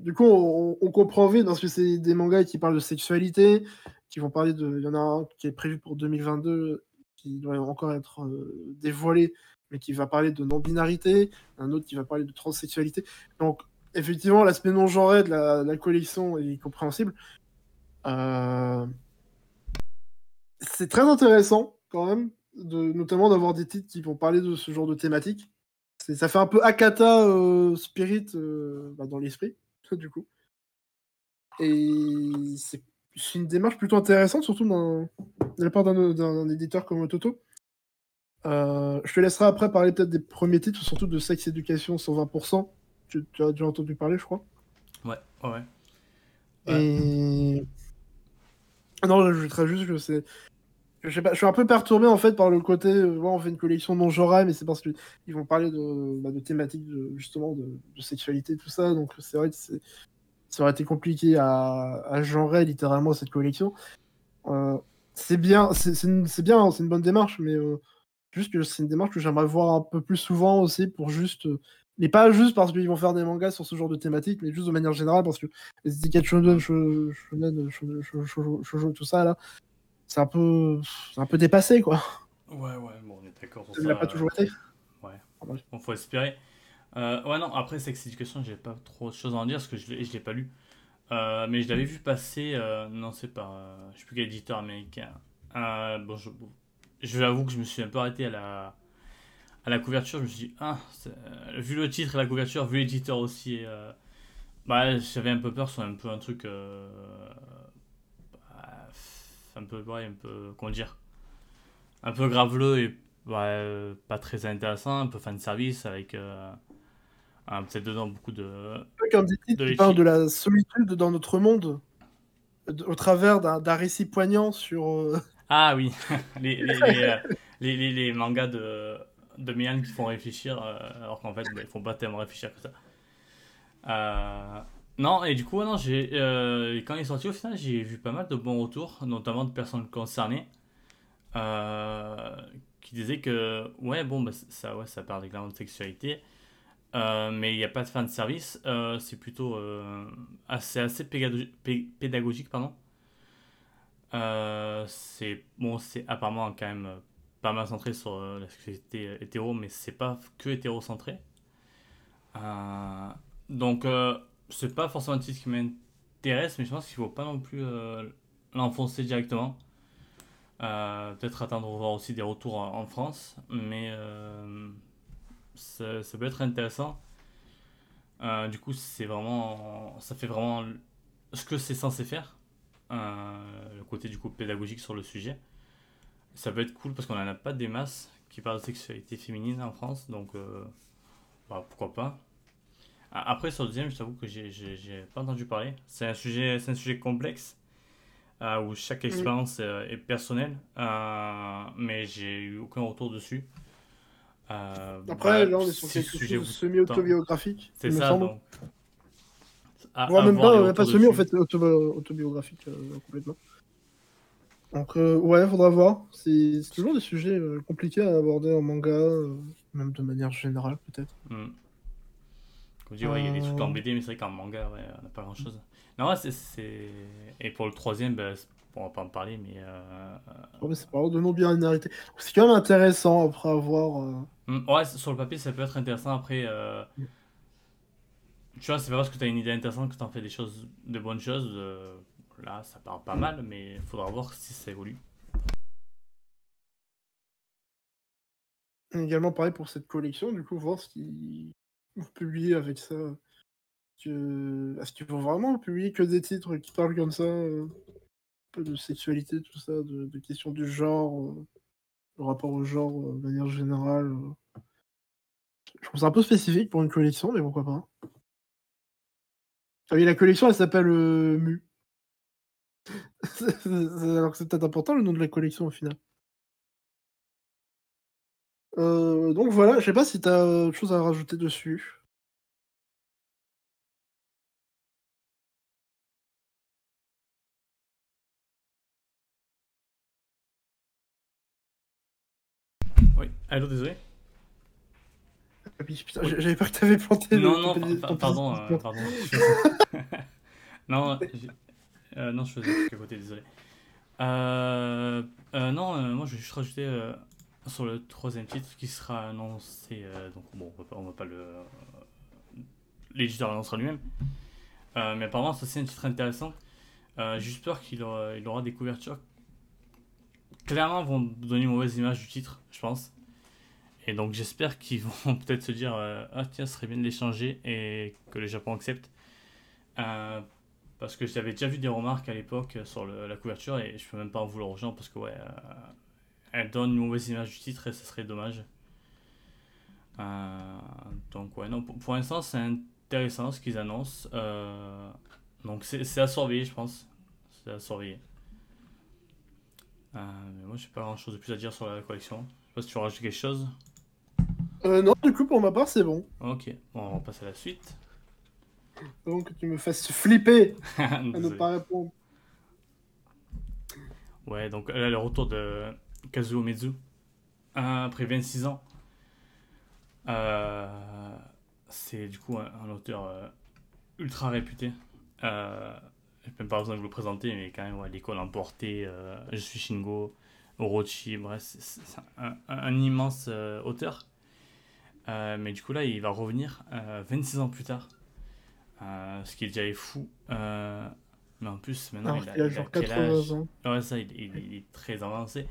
du coup, on comprend vite parce que c'est des mangas qui parlent de sexualité, qui vont parler de. Il y en a un qui est prévu pour 2022, qui doit encore être euh, dévoilé, mais qui va parler de non-binarité, un autre qui va parler de transsexualité. Donc, effectivement, l'aspect non-genré de la, la collection est compréhensible. Euh, C'est très intéressant, quand même, de, notamment d'avoir des titres qui vont parler de ce genre de thématique. Ça fait un peu Akata euh, Spirit bah, dans l'esprit, du coup. Et c'est c'est une démarche plutôt intéressante, surtout de la part d'un éditeur comme Toto. Euh, je te laisserai après parler peut-être des premiers titres, surtout de Sex Education 120%. Tu, tu as déjà entendu parler, je crois. Ouais, ouais, ouais. Et. Non, juste que c'est. Je sais pas, je suis un peu perturbé en fait par le côté. euh, on fait une collection non genrée, mais c'est parce qu'ils vont parler de, bah, de thématiques de, justement de, de sexualité, tout ça. Donc c'est vrai que c'est- ça aurait été compliqué à, à genrer littéralement cette collection. Euh, c'est bien, c'est c'est une, bien, c'est une bonne démarche, mais euh, juste que c'est une démarche que j'aimerais voir un peu plus souvent aussi pour juste. euh, mais pas juste parce qu'ils vont faire des mangas sur ce genre de thématique, mais juste de manière générale parce que les étiquettes shonen, sho- shonen, sho- sho- sho- shoujo, tout ça là, c'est un peu, c'est un peu dépassé quoi. Ouais, ouais, bon, on est d'accord Ça l'a pas toujours été. Ouais. Ah. Bon, faut espérer. Euh, ouais, non, après Sex Education, j'ai pas trop de choses à en dire parce que je l'ai je l'ai pas lu. Euh, mais je l'avais vu passer, euh, non, c'est pas, je sais plus quel éditeur américain. Bon, je, l'avoue que je me suis un peu arrêté à la, à la couverture. Je me suis dit, ah, vu le titre et la couverture, vu l'éditeur aussi, bah, j'avais un peu peur sur un peu un truc, bah, un peu, ouais, un peu, un peu graveleux et euh, pas très intéressant, un peu fan service avec un- peut-être dedans beaucoup de. Comme des titres De qui parlent de la solitude dans notre monde, de- au travers d'un récit poignant sur. euh, Ah oui, les, les, les, euh, les, les- les mangas de, de Mian qui font réfléchir, euh, alors qu'en fait bah, ils font pas tellement réfléchir que ça. Euh, non, et du coup, non, j'ai, euh, quand il est sorti au final, j'ai vu pas mal de bons retours, notamment de personnes concernées, euh, qui disaient que, ouais, bon, bah, ça, ouais, ça parle clairement de sexualité, euh, mais il n'y a pas de fan service, euh, c'est plutôt euh, assez, assez pédagogique, pardon. C'est bon, c'est apparemment quand même pas mal centré sur la sexualité hétéro, mais c'est pas que hétéro-centré. Donc, c'est pas forcément un titre qui m'intéresse, mais je pense qu'il faut pas non plus l'enfoncer directement. Peut-être attendre de voir aussi des retours en, France, mais ça, ça peut être intéressant. Euh, du coup, c'est vraiment, ça fait vraiment ce que c'est censé faire. le côté du coup pédagogique sur le sujet. Ça peut être cool parce qu'on n'en a pas des masses qui parlent de sexualité féminine en France, donc bah, pourquoi pas. Après, sur le deuxième, je t'avoue que j'ai pas entendu parler. C'est un sujet, un sujet complexe euh, où chaque expérience euh, est personnelle, euh, mais j'ai eu aucun retour dessus. Après, là, on est sur quelque chose de semi-autobiographique. C'est ça, donc. À, même pas, pas semi, en fait, autobiographique complètement. Donc, ouais, faudra voir. C'est toujours des sujets compliqués à aborder en manga, même de manière générale, peut-être. Hmm. Comme je dis, il y a des trucs en BD, mais c'est vrai qu'en manga, ouais, on n'a pas grand-chose. Non, c'est. Et pour le troisième, ben, on va pas en parler, mais. Euh... Oh, mais c'est pas de non-binarité. C'est quand même intéressant après avoir. Euh, hmm, ouais, sur le papier, ça peut être intéressant. Après, euh... tu vois, c'est pas parce que tu as une idée intéressante que tu en fais des choses, de bonnes choses. Euh, là, ça part pas mal, mais il faudra voir si ça évolue. également pareil pour cette collection, du coup, voir ce qu'ils vont publier avec ça est-ce qu'ils vont vraiment publier que des titres qui parlent comme ça euh, de sexualité, tout ça, de, questions du genre, euh, le rapport au genre euh, de manière générale Je trouve ça un peu spécifique pour une collection, mais pourquoi pas. Ah oui, la collection, elle s'appelle Mu. Alors que c'est peut-être important le nom de la collection au final. donc voilà, je sais pas si tu as autre chose à rajouter dessus. Allô, désolé j'avais pas que t'avais planté. Non, non, pardon, euh, pardon. non, euh, non, je faisais à côté, désolé. Euh, euh, non, moi je vais juste rajouter sur le troisième titre qui sera annoncé. donc bon, on va pas, on va pas le. L'éditeur annoncera lui-même. mais apparemment, ça c'est un titre intéressant. J'ai juste peur qu'il aura, il aura des couvertures clairement vont donner une mauvaise image du titre, je pense. Et donc j'espère qu'ils vont peut-être se dire euh, Ah tiens, ce serait bien de l'échanger et que le Japon accepte. Euh, parce que j'avais déjà vu des remarques à l'époque sur la couverture et je peux même pas en vouloir aux gens parce que ouais, euh, elle donne une mauvaise image du titre et ce serait dommage. donc ouais, non, pour, l'instant c'est intéressant ce qu'ils annoncent. donc c'est à surveiller, je pense. C'est à surveiller. mais moi j'ai pas grand chose de plus à dire sur la collection. Je sais pas si tu veux rajouter quelque chose. Euh, non, du coup, pour ma part, c'est bon. Ok, bon, on passe à la suite. Que tu me fasses flipper à ne pas répondre. Ouais, donc là, le retour de Kazuo Mizu. Après 26 ans. Euh, c'est du coup un, auteur euh, ultra réputé. Euh, je n'ai même pas besoin de vous le présenter, mais quand même, l'école emportée, euh, Je suis Shingo, Orochi, bref, c'est un, immense auteur. Euh, mais du coup, là, il va revenir 26 euh, ans plus tard. Euh, ce qui est déjà fou. mais en plus, maintenant, il, a, il a, genre 80 ans. Ouais, ça, il, est très avancé.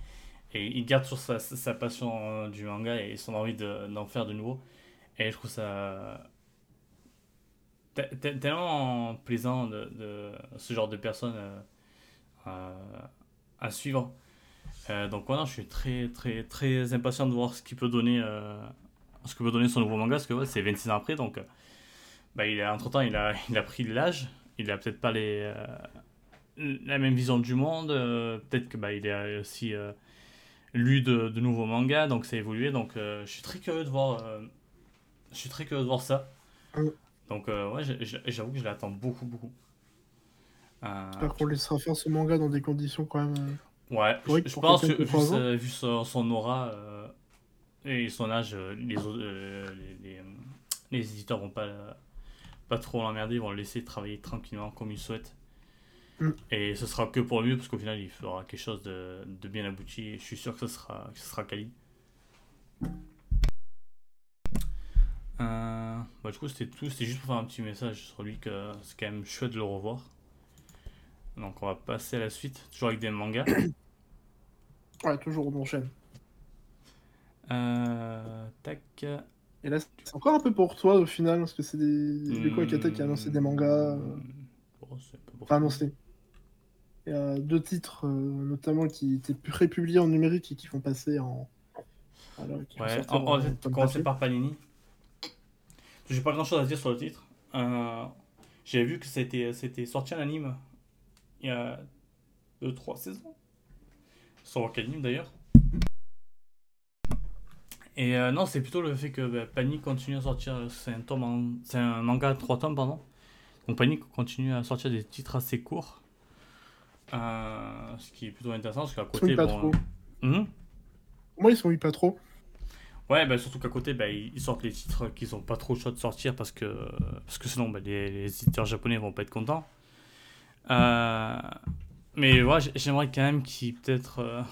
Et il garde sur sa, sa passion du manga et son envie d'en faire de nouveau. Et je trouve ça tellement plaisant de, de, ce genre de personnes à suivre. donc voilà, je suis très très très impatient de voir ce qu'il peut donner ce que peut donner son nouveau manga, parce que c'est 26 ans après, donc bah, il a, entre-temps, il a, il a pris de l'âge, il a peut-être pas les, euh, la même vision du monde, euh, peut-être que bah, il a aussi euh, lu de, de, nouveaux mangas, donc ça a évolué, donc je suis très curieux de voir, je suis très curieux de voir ça. Donc ouais, j'avoue que je l'attends beaucoup, beaucoup. J'espère qu'on laissera faire ce manga dans des conditions quand même. Ouais, je, pense que vu, son, aura, et son âge, euh, les, euh, les, euh, les, éditeurs vont pas, pas trop l'emmerder, ils vont le laisser travailler tranquillement comme il souhaite. Mm. Et ce sera que pour le mieux, parce qu'au final, il fera quelque chose de, de bien abouti. Et je suis sûr que ce sera, que ce sera quali. bah, du coup, c'était tout. C'était juste pour faire un petit message sur lui que c'est quand même chouette de le revoir. Donc, on va passer à la suite, toujours avec des mangas. Ouais, toujours, on enchaîne. Euh, tac. Et là, c'est encore un peu pour toi au final, parce que c'est des. Mmh... quoi qui a annoncé des mangas euh... bon, pas, pas annoncé. Il y a deux titres, euh, notamment, qui étaient prépubliés en numérique et qui vont passer en. Voilà, qui ouais, en, en, fait, commencer par Panini. J'ai pas grand chose à dire sur le titre. Euh, J'avais vu que c'était sorti en anime il y a 2-3 saisons. Sur anime d'ailleurs. Et euh, non, c'est plutôt le fait que bah, Panic continue à sortir. C'est un, tome c'est un manga de 3 tomes, pardon. Donc Panic continue à sortir des titres assez courts. Euh, ce qui est plutôt intéressant parce qu'à côté. Ils sont pas trop. Euh, hmm? Moi, ils sont pas trop. Ouais, bah, surtout qu'à côté, bah, ils sortent les titres qui sont pas trop chauds de sortir parce que, parce que sinon bah, les, les, éditeurs japonais vont pas être contents. Euh, mais ouais, j'aimerais quand même qu'ils peut-être.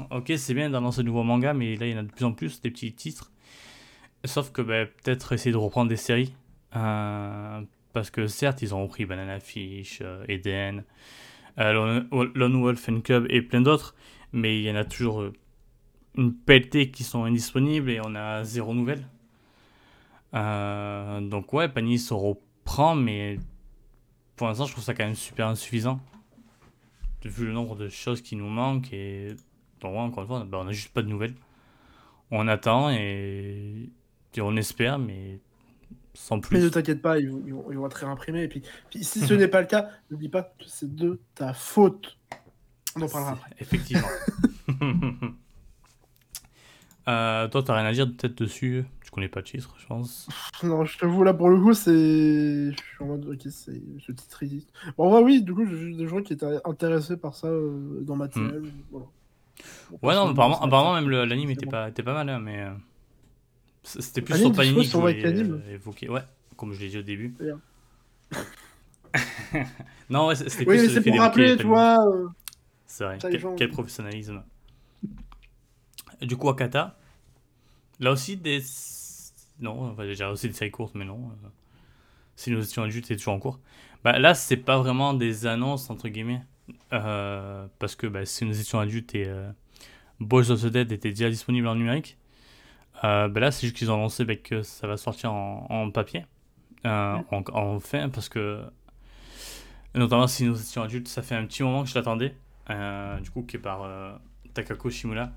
Euh, ok, c'est bien dans ce nouveau manga, mais là il y en a de plus en plus des petits titres. Sauf que bah, peut-être essayer de reprendre des séries. Euh, parce que certes, ils ont repris Banana Fish, Eden, Lone Wolf and Cub et plein d'autres, mais il y en a toujours une pelletée qui sont indisponibles et on a zéro nouvelle. donc ouais, Panini se reprend, mais pour l'instant, je trouve ça quand même super insuffisant. Vu le nombre de choses qui nous manquent et donc, encore une fois, ben, on n'a juste pas de nouvelles. On attend et, on espère, mais sans plus. Mais ne t'inquiète pas, ils vont, ils, vont, être réimprimés. Et puis, puis si ce n'est pas le cas, n'oublie pas que c'est de ta faute. On en parlera après. Effectivement. euh, toi, t'as rien à dire peut-être dessus connais pas le titre, je pense. Non, je t'avoue, là, pour le coup, c'est. Je suis en mode, ok, c'est... ce titre existe. Bon, ouais, oui, du coup, j'ai vu des gens qui étaient intéressés par ça euh, dans ma télé. Hmm. Voilà. Ouais, non, apparemment, apparemment même l'anime était, pas, était pas mal, hein, mais. Euh, c'était plus sur Panini que je euh, évoquer. Ouais, comme je l'ai dit au début. non, ouais, c'était oui, plus. Oui, c'est pour rappeler, tu vois. C'est vrai, quel, professionnalisme. Du coup, Akata. Là aussi, des non, enfin, déjà aussi des séries courtes, mais non. Euh, si nous étions adultes, c'est toujours en cours. Bah, là, c'est pas vraiment des annonces, entre guillemets. Euh, parce que bah, si nous étions adultes et euh, Boys of the Dead était déjà disponible en numérique, bah, là, c'est juste qu'ils ont annoncé bah, que ça va sortir en, papier. en, fin, parce que. Notamment si nous étions adultes, ça fait un petit moment que je l'attendais. du coup, qui est par Takako Shimura,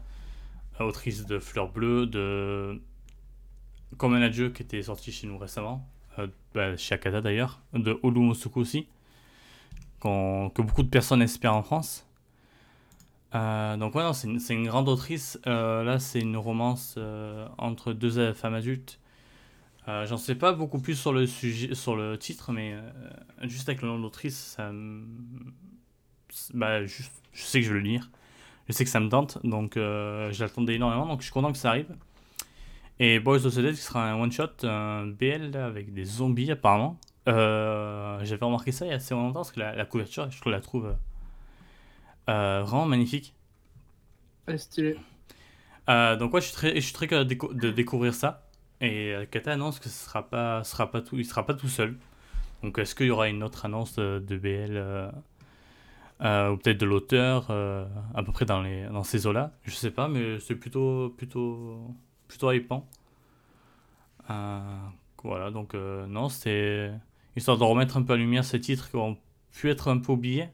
autrice de Fleurs Bleues, de comme un adieu qui était sorti chez nous récemment, euh, bah, chez Akata d'ailleurs, de Olu Mosuku aussi, que beaucoup de personnes espèrent en France. Euh, donc ouais, c'est une, grande autrice. Euh, là, c'est une romance entre deux femmes adultes. J'en sais pas beaucoup plus sur le sujet, sur le titre, mais juste avec le nom d'autrice, ça, bah, je sais que je vais le lire. Je sais que ça me tente, donc je l'attendais énormément. Donc je suis content que ça arrive. Et Boys of the Dead sera un one-shot, un BL avec des zombies apparemment. Euh, J'avais remarqué ça il y a assez longtemps parce que la, couverture, je la trouve euh, vraiment magnifique. Elle est stylée. Euh, donc ouais, je suis très, je suis très curieux de, découvrir ça. Et euh, Kata annonce que ce sera pas, sera pas tout, il sera pas tout seul. Donc est-ce qu'il y aura une autre annonce de, BL ou peut-être de l'auteur à peu près dans les dans ces eaux-là? Je sais pas, mais c'est plutôt plutôt plutôt hypant. Euh, voilà, donc euh, non, c'est histoire de remettre un peu à lumière ces titres qui ont pu être un peu oubliés.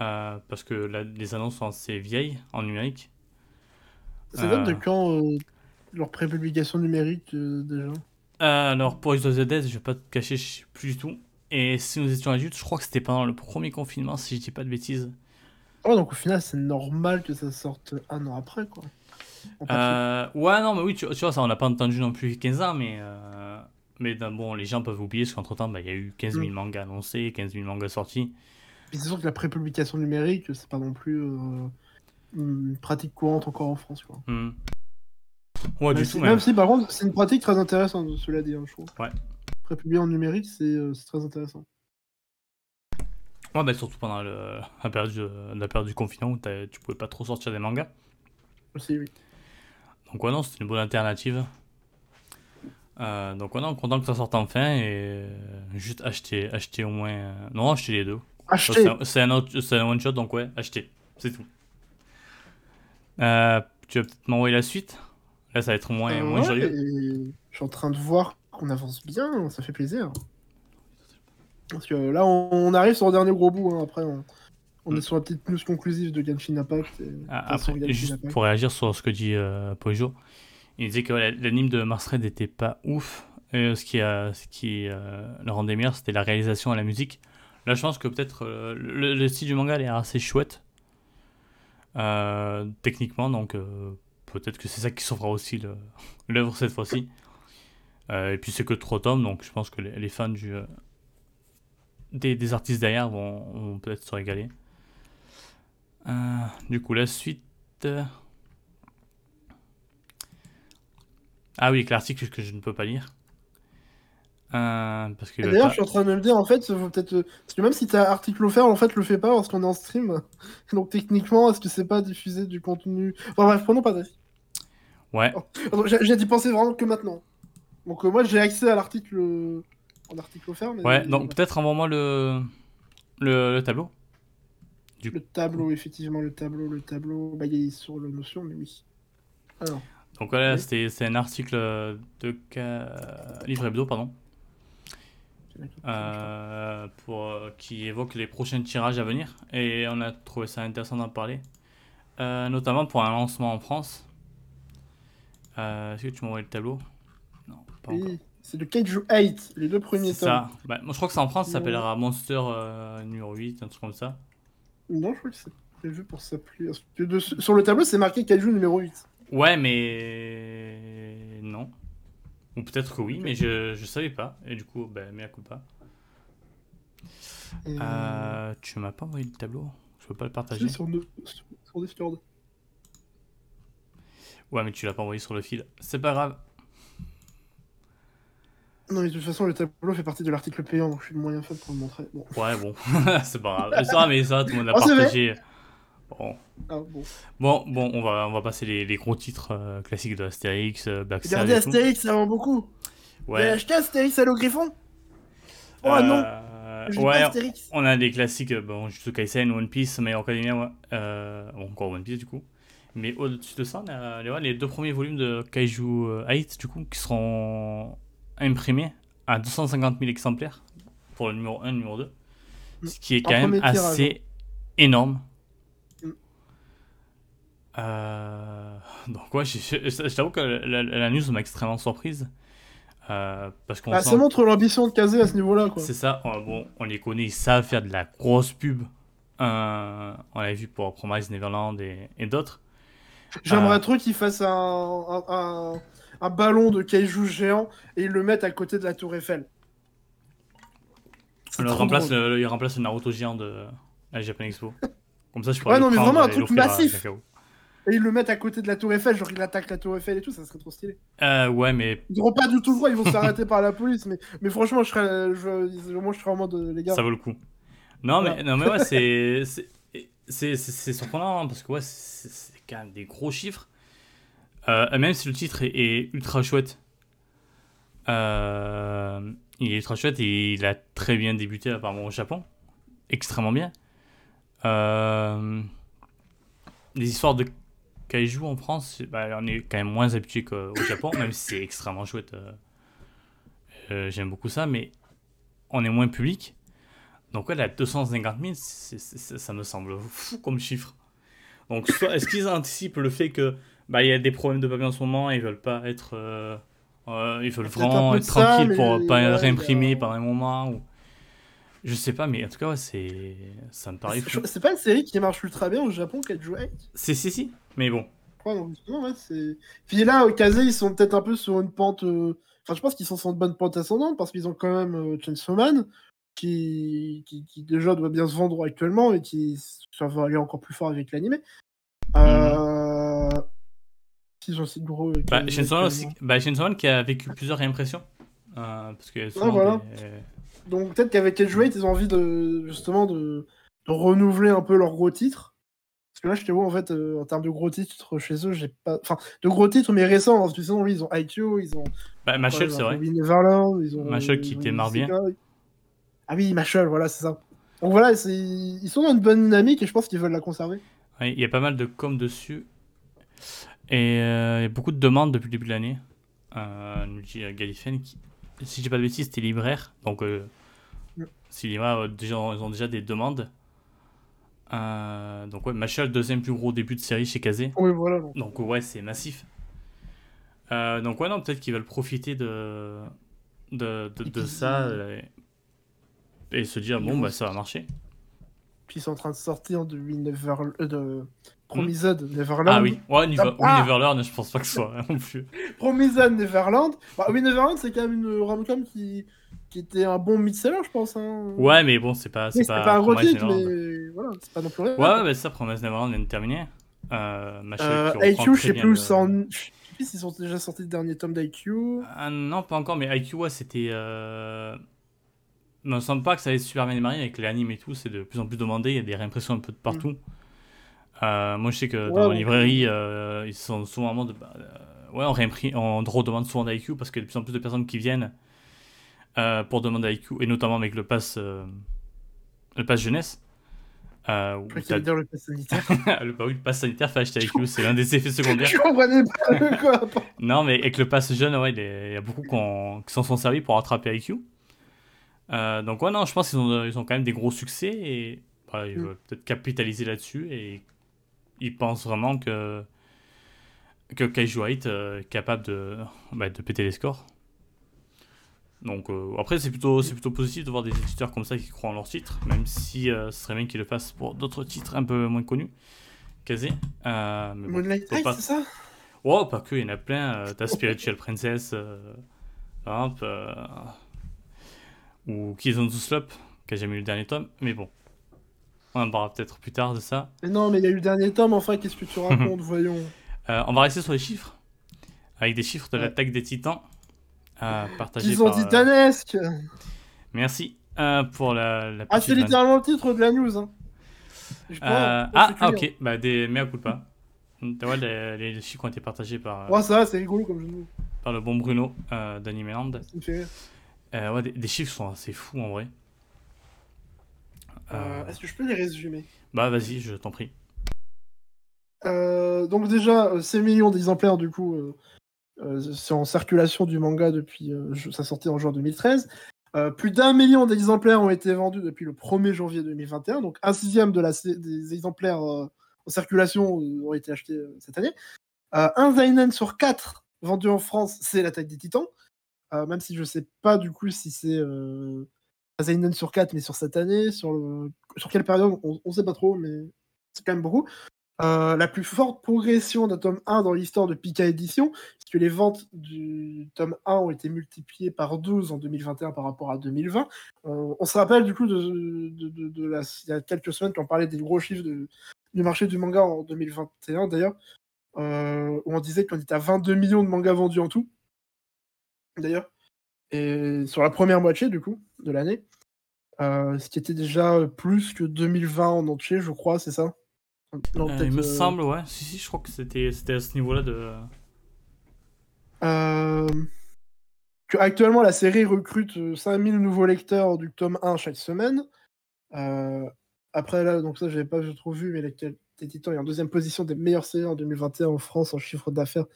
Euh, parce que les annonces sont assez vieilles en numérique. Ça date de quand leur prépublication numérique déjà? Alors pour of the Dead, je vais pas te cacher, je sais plus du tout. Et si nous étions adultes, je crois que c'était pendant le premier confinement, si je dis pas de bêtises. Oh, donc au final, c'est normal que ça sorte un an après, quoi. Euh, ouais, non, mais oui, tu, vois, ça, on n'a pas entendu non plus 15 ans, mais, euh, mais bon, les gens peuvent oublier parce qu'entre temps, bah, il y a eu 15 000 mm. mangas annoncés, 15 000 mangas sortis. c'est sûr que la prépublication numérique, c'est pas non plus euh, une pratique courante encore en France, quoi. Mm. Ouais, même, du si, tout, même. si, par contre, c'est une pratique très intéressante, cela dit, hein, je trouve. Ouais. Prépublier en numérique, c'est très intéressant. Ouais, bah, surtout pendant le, la, période, la période du confinement où tu pouvais pas trop sortir des mangas. Aussi, oui. Donc ouais, non, c'est une bonne alternative. Euh, donc ouais, non, content que ça sorte enfin et euh, juste acheter, acheter au moins... Euh, non, acheter les deux. Acheter? C'est un, un one shot, donc ouais, acheter. C'est tout. tu vas peut-être m'envoyer la suite? Là, ça va être moins, moins Je suis en train de voir qu'on avance bien, ça fait plaisir. Parce que là, on, arrive sur le dernier gros bout, hein. après On est sur la petite news conclusive de Genshin Impact. et- Ah, Après, Genshin juste Impact. pour réagir sur ce que dit euh, Pojo, il disait que l'anime de Mars Red n'était pas ouf. Et ce qui, ce qui euh, le rendait meilleur, c'était la réalisation et la musique. Là, je pense que peut-être euh, le, le style du manga l'air assez chouette euh, techniquement, donc euh, peut-être que c'est ça qui sauvera aussi l'œuvre cette fois-ci. Euh, et puis c'est que trois tomes, donc je pense que les, fans du, euh, des, artistes derrière vont, peut-être se régaler. Euh, du coup, la suite. euh, Ah oui, avec l'article que je ne peux pas lire. Euh, parce que Et D'ailleurs, je suis en train de me dire, en fait, peut-être. euh, Parce que même si t'as article offert, en fait, le fais pas parce qu'on est en stream. Donc techniquement, est-ce que c'est pas diffuser du contenu? Enfin bref, prenons pas d'avis. Ouais, Attends, J'ai d'y penser vraiment que maintenant. Donc euh, moi, j'ai accès à l'article en article offert. Mais ouais, donc peut-être envoie-moi le... le, le tableau. Le tableau, effectivement, le tableau, le tableau. Bah, il est sur le notion, mais oui. Alors, Donc voilà, Oui. c'était c'est un article de ca... Livre Hebdo, pardon, euh, pour, euh, qui évoque les prochains tirages à venir. Et on a trouvé ça intéressant d'en parler. Euh, notamment pour un lancement en France. Euh, Est-ce que tu m'envoies le tableau? Non, pas encore. oui, c'est de Kaiju 8, les deux premiers tomes. ça. Bah, moi, je crois que c'est en France, ça s'appellera Monster euh, numéro 8, un truc comme ça. Non, je crois que c'est prévu pour s'appeler. Sur le tableau, c'est marqué Kaiju numéro 8. Ouais, mais non. Ou peut-être que oui, mais je, je savais pas. Et du coup, ben, mea culpa. Et... Euh, tu m'as pas envoyé le tableau Je peux pas le partager sur, de- sur- Discord. Ouais, mais tu l'as pas envoyé sur le fil. C'est pas grave. Non, mais de toute façon, le tableau fait partie de l'article payant, donc je suis le moyen faible pour le montrer. Bon. Ouais, bon. c'est pas grave. Ça, mais ça, tout le monde l'a vrai. partagé. Bon. Ah, bon. Bon, bon, on va, on va passer les, les gros titres euh, classiques de Astérix, euh, Black Sabbath Regardez et tout. Astérix, ça vend beaucoup. Vous Ouais. acheté Astérix à le Griffon? Oh non, Euh, lis ouais, Astérix. On a des classiques, euh, bon, Jujutsu Kaisen, One Piece, Hero Academia, ouais. Euh, bon, encore One Piece du coup. Mais au-dessus de ça, on a les, deux premiers volumes de Kaiju euh, 8 du coup, qui seront imprimés à 250 000 exemplaires pour le numéro 1 et le numéro 2. Ce qui est Un quand même tirage, assez énorme. Euh, donc ouais, je, t'avoue que la, la- la news m'a extrêmement surprise. Euh, parce qu'on Ah, sent- ça montre l'ambition de Kazé à ce niveau-là, c'est ça, on, bon, on les connaît, ils savent faire de la grosse pub. Euh, on l'a vu pour Promise Neverland et, et d'autres. J'aimerais Ah. trop qu'ils fassent un, un, un- un ballon de Kaiju géant et ils le mettent à côté de la Tour Eiffel. Le remplace le, il remplace le Naruto géant de la Japan Expo. Comme ça, je pourrais Ouais, non, mais vraiment un truc massif. Et ils le mettent à côté de la Tour Eiffel, genre il attaque la Tour Eiffel et tout, ça serait trop stylé. Euh, ouais, mais Ils n'auront pas du tout le droit, ils vont se faire arrêter par la police, mais, mais franchement, je serais, je, moi je serais en mode, euh, les gars. ça vaut le coup. Non, mais, non, mais ouais, c'est. c'est- surprenant hein, parce que ouais, c'est c'est quand même des gros chiffres. Euh, même si le titre est, est ultra chouette, euh, il est ultra chouette et il a très bien débuté apparemment au Japon, extrêmement bien. Euh, les histoires de kaiju en France, bah, on est quand même moins habitué qu'au Japon, même si c'est extrêmement chouette. euh, euh, J'aime beaucoup ça, mais on est moins public. Donc ouais, la 250 000, c'est- c'est- c'est- ça me semble fou comme chiffre. Donc est-ce qu'ils anticipent le fait que bah y a des problèmes de papier en ce moment, et ils veulent pas être, euh, euh, ils veulent vraiment être tranquilles pour ouais, pas réimprimer pendant un moment ou je sais pas, mais en tout cas ouais, c'est ça me paraît fou. C'est pas une série qui marche ultra bien au Japon, Kaiju 8 C'est si si, mais bon. Ouais, non, non, ouais, c'est. Puis là, au Kazé, ils sont peut-être un peu sur une pente. euh, Enfin, je pense qu'ils sont sur une bonne pente ascendante parce qu'ils ont quand même euh, Chainsaw Man qui... Qui... qui déjà doit bien se vendre actuellement et qui ça va aller encore plus fort avec l'animé. Euh... Ils ont aussi de gros. avec Bah, l'animé Chainsaw Man aussi, actuellement. bah, Chainsaw Man qui a vécu plusieurs réimpressions. Euh, parce que souvent voilà. des- Donc peut-être qu'avec Weight, ils ont envie de justement de... de renouveler un peu leurs gros titres. Parce que là, je te vois en fait, euh, en termes de gros titres chez eux, j'ai pas. Enfin, de gros titres, mais récents. Que sinon, oui, ils ont IQ, ils ont. Bah, Machel, c'est vrai. Neverland, ils ont. Machel qui démarre bien. Ah oui, Machel, voilà, c'est ça. Donc voilà, ils sont dans une bonne dynamique et je pense qu'ils veulent la conserver. Ouais, il y a pas mal de com dessus. Et euh, il y a beaucoup de demandes depuis le début de l'année. Euh, nous dit qui, si dis pas de bêtises, c'était libraire. Donc, euh, Libraire, euh, déjà, ils ont déjà des demandes. Euh, donc ouais, Masha, deuxième plus gros début de série chez Kazé. Oui, voilà. Donc ouais, c'est massif. Euh, donc ouais, non, peut-être qu'ils veulent profiter de, de, de, de ça et, et se dire, bon, bah ça va marcher. Puis ils sont en train de sortir de, Never... de Promised Neverland. Ah oui, ouais. Ah. oui, Neverland, je pense pas que ce soit non plus. Promised Neverland. Bah, oui, Neverland, c'est quand même une rom-com qui... qui était un bon mid-seller, je pense. Hein. Ouais, mais bon, c'est pas. C'est pas, pas un gros Promise titre, mais voilà, c'est pas non plus rien. Ouais, ouais, bah ça, Promise Neverland vient de terminer. Euh, Euh, IQ, je très sais bien plus, le- sans... je sais plus s'ils sont déjà sortis le dernier tome d'IQ. Ah non, pas encore, mais IQ, ouais, c'était. Euh... Il me semble pas que ça allait super bien démarrer avec les animes et tout, c'est de plus en plus demandé, il y a des réimpressions un peu de partout. Euh, moi, je sais que Ouais, dans la ouais. librairie, euh, ils sont souvent en mode. bah, euh, ouais, on, réimpri- on redemande souvent d'IQ parce qu'il y a de plus en plus de personnes qui viennent euh, pour demander IQ, et notamment avec le pass, euh, le pass jeunesse. Euh, dire le pass sanitaire. le, bah oui, le pass sanitaire fait acheter IQ, c'est l'un des effets secondaires. je comprenais pas de quoi. Non, mais avec le pass jeune, ouais, il y a beaucoup qui s'en sont servis pour rattraper IQ. Euh, donc, ouais, non, je pense qu'ils ont, ils ont quand même des gros succès et voilà, ils Mm. veulent peut-être capitaliser là-dessus et ils pensent vraiment que, que Kaiju White est capable de, bah, de péter les scores. Donc, euh, après, c'est plutôt, c'est plutôt positif de voir des éditeurs comme ça qui croient en leur titre, même si euh, ce serait bien qu'ils le fassent pour d'autres titres un peu moins connus. Kazé. Euh, mais bon, Moonlight pas- c'est ça? Oh, pas que, il y en a plein. euh, T'as Spiritual Princess, hop, ou Kids on the Slope, qui a jamais eu le dernier tome, mais bon. On en parlera peut-être plus tard de ça. Mais non, mais il y a eu le dernier tome, enfin, qu'est-ce que tu racontes, voyons? On va rester sur les chiffres, avec des chiffres de Ouais. l'attaque des titans, euh, partagés Ils sont par... titanesques Merci euh, pour la, la Ah, c'est littéralement le titre de la news. Hein. Je Euh, on ah, ah, ok, bah des mea culpa. Tu vois, les, les chiffres ont été partagés par, euh, Ouais, ça c'est rigolo comme de mots. par le bon Bruno euh, d'Animeland. Ouais, des, des chiffres sont assez fous en vrai. Est-ce que je peux les résumer? Bah vas-y, je t'en prie. Donc déjà, euh, 6 millions d'exemplaires du coup, c'est en circulation du manga depuis euh, sa sortie en juin 2013. Euh, plus d'un million d'exemplaires ont été vendus depuis le 1er janvier 2021, donc un sixième de la, des exemplaires euh, en circulation euh, ont été achetés euh, cette année. Euh, un Zainen sur quatre vendu en France, c'est l'attaque des titans, Euh, même si je sais pas du coup si c'est euh, un Zainen sur 4, mais sur cette année, sur, sur quelle période, on, on sait pas trop, mais c'est quand même beaucoup. Euh, la plus forte progression d'un tome 1 dans l'histoire de Pika Puisque les ventes du tome 1 ont été multipliées par 12 en 2021 par rapport à 2020. On, on se rappelle du coup de, de- de- de la, il y a quelques semaines quand on parlait des gros chiffres du marché du manga en 2021 d'ailleurs, euh, où on disait qu'on était à 22 millions de mangas vendus en tout, d'ailleurs, et sur la première moitié du coup de l'année, euh, ce qui était déjà plus que 2020 en entier, je crois, c'est ça? Non, Euh, il me semble, ouais. Si, si, je crois que c'était c'était à ce niveau-là de. Euh, actuellement, la série recrute euh, 5000 nouveaux lecteurs du tome 1 chaque semaine. Euh, après, là, donc ça, j'avais pas trop vu, mais les Titans est en deuxième position des meilleures séries en 2021 en France en chiffre d'affaires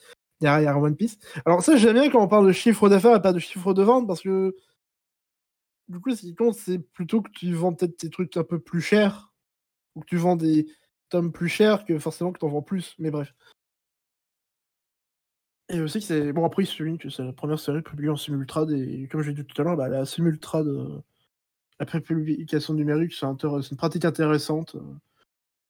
derrière One Piece. Alors, ça, j'aime bien quand on parle de chiffre d'affaires et pas de chiffre de vente parce que du coup, ce qui compte, c'est plutôt que tu vends peut-être tes trucs un peu plus chers ou que tu vends des tomes plus chers que forcément que tu en vends plus. Mais bref. Et aussi que c'est. Bon, après, il que c'est la première série publiée en simultrade, et comme j'ai dit tout à l'heure, bah, la simultrade, euh, la prépublication numérique, c'est une pratique intéressante euh,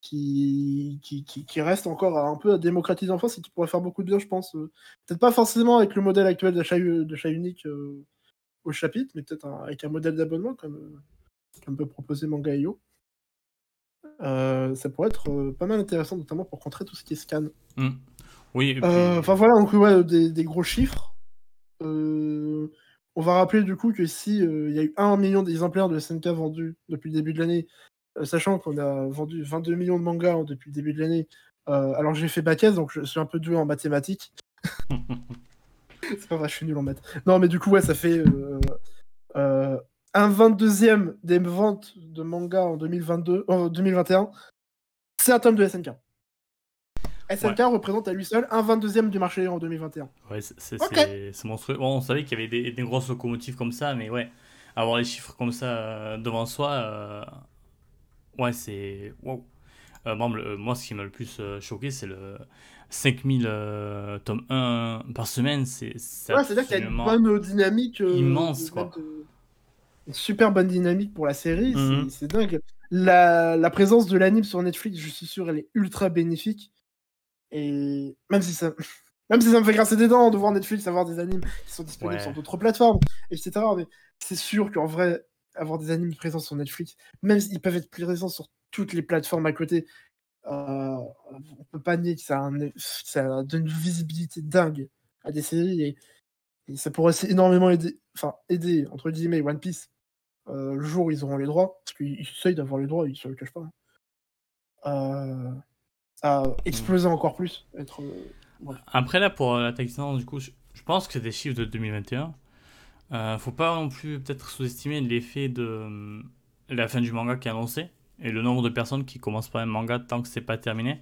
qui, qui, qui, reste encore un peu à démocratiser en France et qui pourrait faire beaucoup de bien, je pense. euh, peut-être pas forcément avec le modèle actuel d'achat unique euh, au chapitre, mais peut-être avec un modèle d'abonnement, comme, comme peut proposer Manga.io. Ça pourrait être pas mal intéressant, notamment pour contrer tout ce qui est scan. Hmm. Oui, Euh, Enfin voilà, donc ouais, des, gros chiffres. Euh, on va rappeler du coup que si euh, il y a eu 1 million d'exemplaires de SNK vendus depuis le début de l'année, sachant qu'on a vendu 22 millions de mangas hein, depuis le début de l'année, alors j'ai fait bac donc je suis un peu doué en mathématiques. C'est pas vrai, je suis nul en maths. Non, mais du coup, ouais, ça fait un 22e des ventes de 2022, en 2021. C'est un tome de SNK. SNK représente à lui seul un 22e du marché en 2021. Ouais, c'est c'est- Ok. c'est- c'est monstrueux. Bon, on savait qu'il y avait des, des grosses locomotives comme ça, mais ouais, avoir les chiffres comme ça euh, devant soi, euh, ouais, c'est. Wow. Euh, bon, le- moi, ce qui m'a le plus euh, choqué, c'est le 5000 euh, tome 1 par semaine. C'est Ouais, c'est-à-dire qu'il y a une bonne dynamique. immense, quoi. de- Une super bonne dynamique pour la série. Mhm. c'est- C'est dingue. La, la présence de l'anime sur Netflix, je suis sûr, elle est ultra bénéfique. Et même si ça, même si ça me fait grincer des dents de voir Netflix avoir des animes qui sont disponibles Ouais. sur d'autres plateformes, etc. Mais c'est sûr qu'en vrai, avoir des animes présents sur Netflix, même s'ils peuvent être présents sur toutes les plateformes à côté, euh, on peut pas nier que ça, a un- ça donne une visibilité dingue à des séries et, et ça pourrait aussi énormément aider, enfin aider entre guillemets One Piece euh, le jour où ils auront les droits, parce qu'ils ils essayent d'avoir les droits, ils se le cachent pas. hein. Euh, à exploser encore plus, être euh, Après, là, pour l'attaque Titan, du coup, je, je pense que c'est des chiffres de 2021. Euh, faut pas non plus peut-être sous-estimer l'effet de euh, la fin du manga qui est annoncé et le nombre de personnes qui commencent pas un manga tant que c'est pas terminé.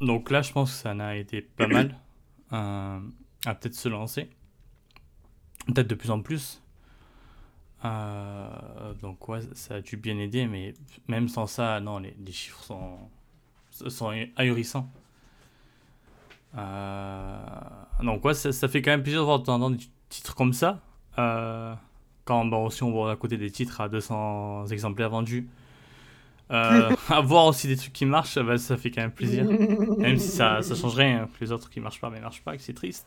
Donc là, je pense que ça en a été pas mal euh, à peut-être se lancer. Peut-être de plus en plus. Euh, donc ouais, ça a dû bien aider, mais même sans ça, non, les, les chiffres sont, sont ahurissants. Euh, donc ouais, ça, ça fait quand même plaisir de voir de temps en temps des titres comme ça. Euh, quand bah, aussi on voit à côté des titres à 200 exemplaires vendus. Euh, à voir aussi des trucs qui marchent, bah, ça fait quand même plaisir. Même si ça, ça change rien, hein, que les autres qui marchent pas, mais marchent pas, que c'est triste.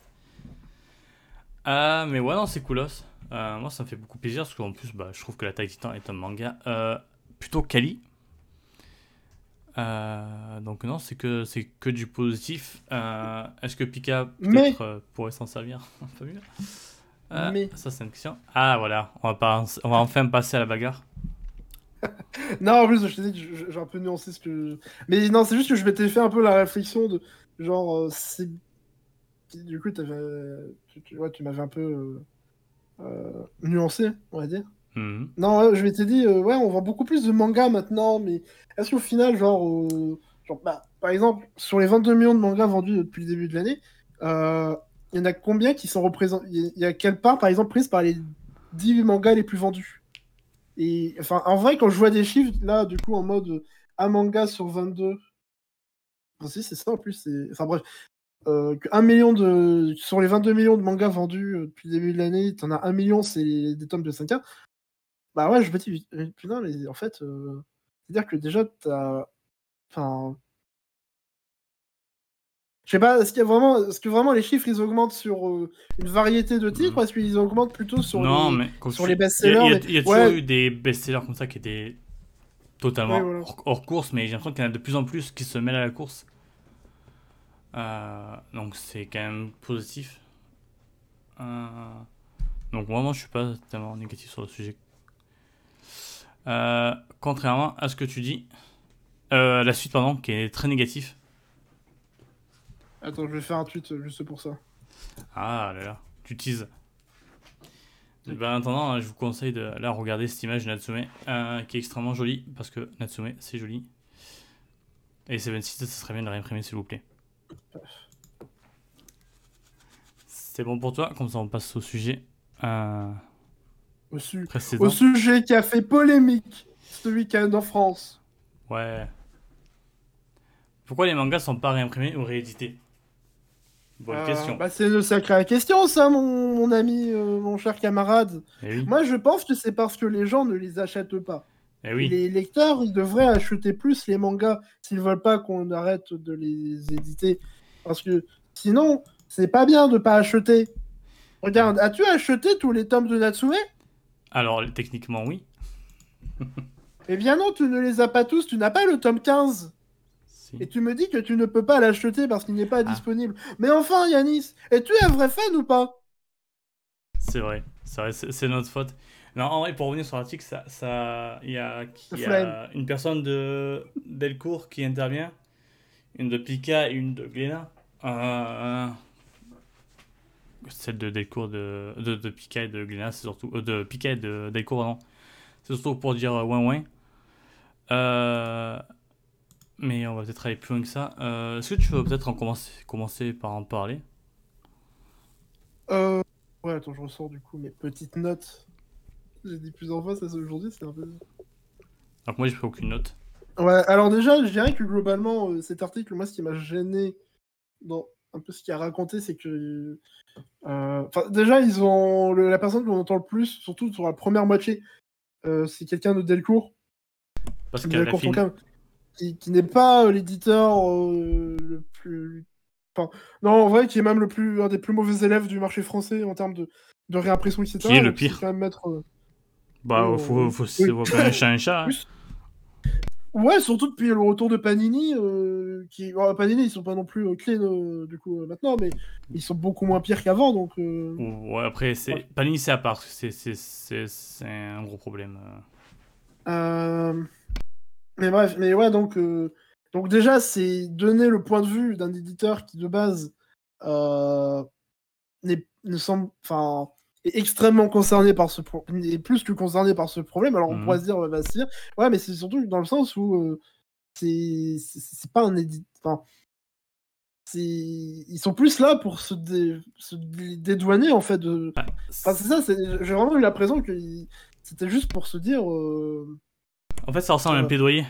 Mais ouais, non, c'est coolos. Euh, moi, ça me fait beaucoup plaisir parce qu'en plus, bah, je trouve que La Taille Titan est un manga euh, plutôt quali. Euh, donc non, c'est que c'est que du positif. Est-ce que Pika Mais- pourrait s'en servir un peu mieux Mais- Ça, c'est une question. Ah voilà, on va, pas, on va enfin passer à la bagarre. Non, en plus, je te dis j'ai un peu nuancé ce que. Mais non, c'est juste que je m'étais fait un peu la réflexion de genre, c'est. Du coup. Tu, tu, ouais, tu m'avais un peu nuancé, on va dire. Mhm. Non, je m'étais dit, euh, ouais, on vend beaucoup plus de mangas maintenant, mais est-ce qu'au final, genre, euh, genre bah, par exemple, sur les 22 millions de mangas vendus depuis le début de l'année, euh, il y en a combien qui sont représentés Il y a- quelle part, par exemple, prise par les 10 mangas les plus vendus? Et enfin, en vrai, quand je vois des chiffres, là, du coup, en mode euh, un manga sur 22, enfin, si, c'est ça en plus. Enfin bref. Euh, que un million de sur les 22 millions de mangas vendus euh, depuis le début de l'année, t'en as un million, c'est des tomes de 5 bah ouais, je me dis, euh, putain, mais en fait, euh, c'est-à-dire que déjà, t'as. Enfin. Je sais pas, est-ce qu'il y a vraiment. Est-ce que vraiment les chiffres ils augmentent sur euh, une variété de titres ou est-ce qu'ils augmentent plutôt sur non, les. mais sur tu- les best-sellers, Il y a, il y a- mais- il y a toujours ouais. eu des best-sellers comme ça qui étaient totalement Ouais, voilà. hors, hors course, mais j'ai l'impression qu'il y en a de plus en plus qui se mêlent à la course. Euh, donc c'est quand même positif. Euh, donc moi, moi, je suis pas tellement négatif sur le sujet. Euh, contrairement à ce que tu dis, la suite, pardon, qui est très négatif. Attends, je vais faire un tweet juste pour ça. Ah là là, tu teases. Ben, en attendant, hein, je vous conseille de là regarder cette image de Natsume qui est extrêmement jolie parce que Natsume c'est joli. Et Seven Seas, ça serait bien de la réimprimer s'il vous plaît. C'est bon pour toi, comme ça on passe au sujet euh, Au, su- précédent. au sujet qui a fait polémique ce week-end en France. Ouais. Pourquoi les mangas sont pas réimprimés ou réédités? Bonne Euh, question. bah, c'est une sacrée question, ça, mon, mon ami, euh, mon cher camarade. Eh oui. Moi, je pense que c'est parce que les gens ne les achètent pas. Eh oui. Les lecteurs, ils devraient acheter plus les mangas s'ils veulent pas qu'on arrête de les éditer. Parce que sinon, c'est pas bien de pas acheter. Regarde, as-tu acheté tous les tomes de Natsume? Alors techniquement oui. Eh bien non, tu ne les as pas tous, tu n'as pas le tome 15. Si. Et tu me dis que tu ne peux pas l'acheter parce qu'il n'est pas Ah. disponible. Mais enfin, Yanis, es-tu un vrai fan ou pas? C'est vrai, c'est notre faute. Non, en vrai, pour revenir sur l'article, ça, ça, il y a, y une personne de Delcourt qui intervient, une de Pika et une de Glénat. Euh, celle de Delcourt, de, de, de Pika et de Glénat, c'est surtout euh, de Pika et de Delcourt, non. C'est surtout pour dire euh, ouin ouin. Euh, mais on va peut-être aller plus loin que ça. Euh, Est-ce que tu veux peut-être en commencer, commencer par en parler? Euh... Ouais, attends, je ressors du coup mes petites notes. J'ai dit plusieurs fois ça aujourd'hui, c'est un peu... Donc moi, j'ai pris aucune note. Ouais, alors déjà, je dirais que globalement, euh, cet article, moi, ce qui m'a gêné dans un peu ce qu'il a raconté, c'est que. euh, déjà, ils ont. le- la personne qu'on entend le plus, surtout sur la première moitié, euh, c'est quelqu'un de Delcourt, Parce de Delcourt qui, qui n'est pas euh, l'éditeur le plus. Enfin, non, en vrai, qui est même le plus, un des plus mauvais élèves du marché français en termes de, de réimpression, etc. Qui est le pire quand même mettre. Bah, Oh, faut, faut, oui. faut quand même un chat un chat. hein. Ouais, surtout depuis le retour de Panini, euh, qui bon, Panini ils sont pas non plus euh, clean euh, du coup euh, maintenant, mais ils sont beaucoup moins pires qu'avant, donc. Ouais, après, c'est... Ouais. Panini, c'est à part. C'est, c'est, c'est, c'est un gros problème. Mais bref, mais ouais, donc, donc déjà c'est donner le point de vue d'un éditeur qui de base ne semble, enfin, est extrêmement concerné par ce pro- est plus que concerné par ce problème. Alors on Mhm. pourrait se dire, bah, si, ouais, mais c'est surtout dans le sens où euh, c'est, pas un éditeur. Enfin, ils sont plus là pour se, dé- se dé- dédouaner en fait de. Ah, Enfin, c'est ça. J'ai vraiment eu l'impression que c'était juste pour se dire. euh, En fait, ça ressemble à un Ouais. plaidoyer.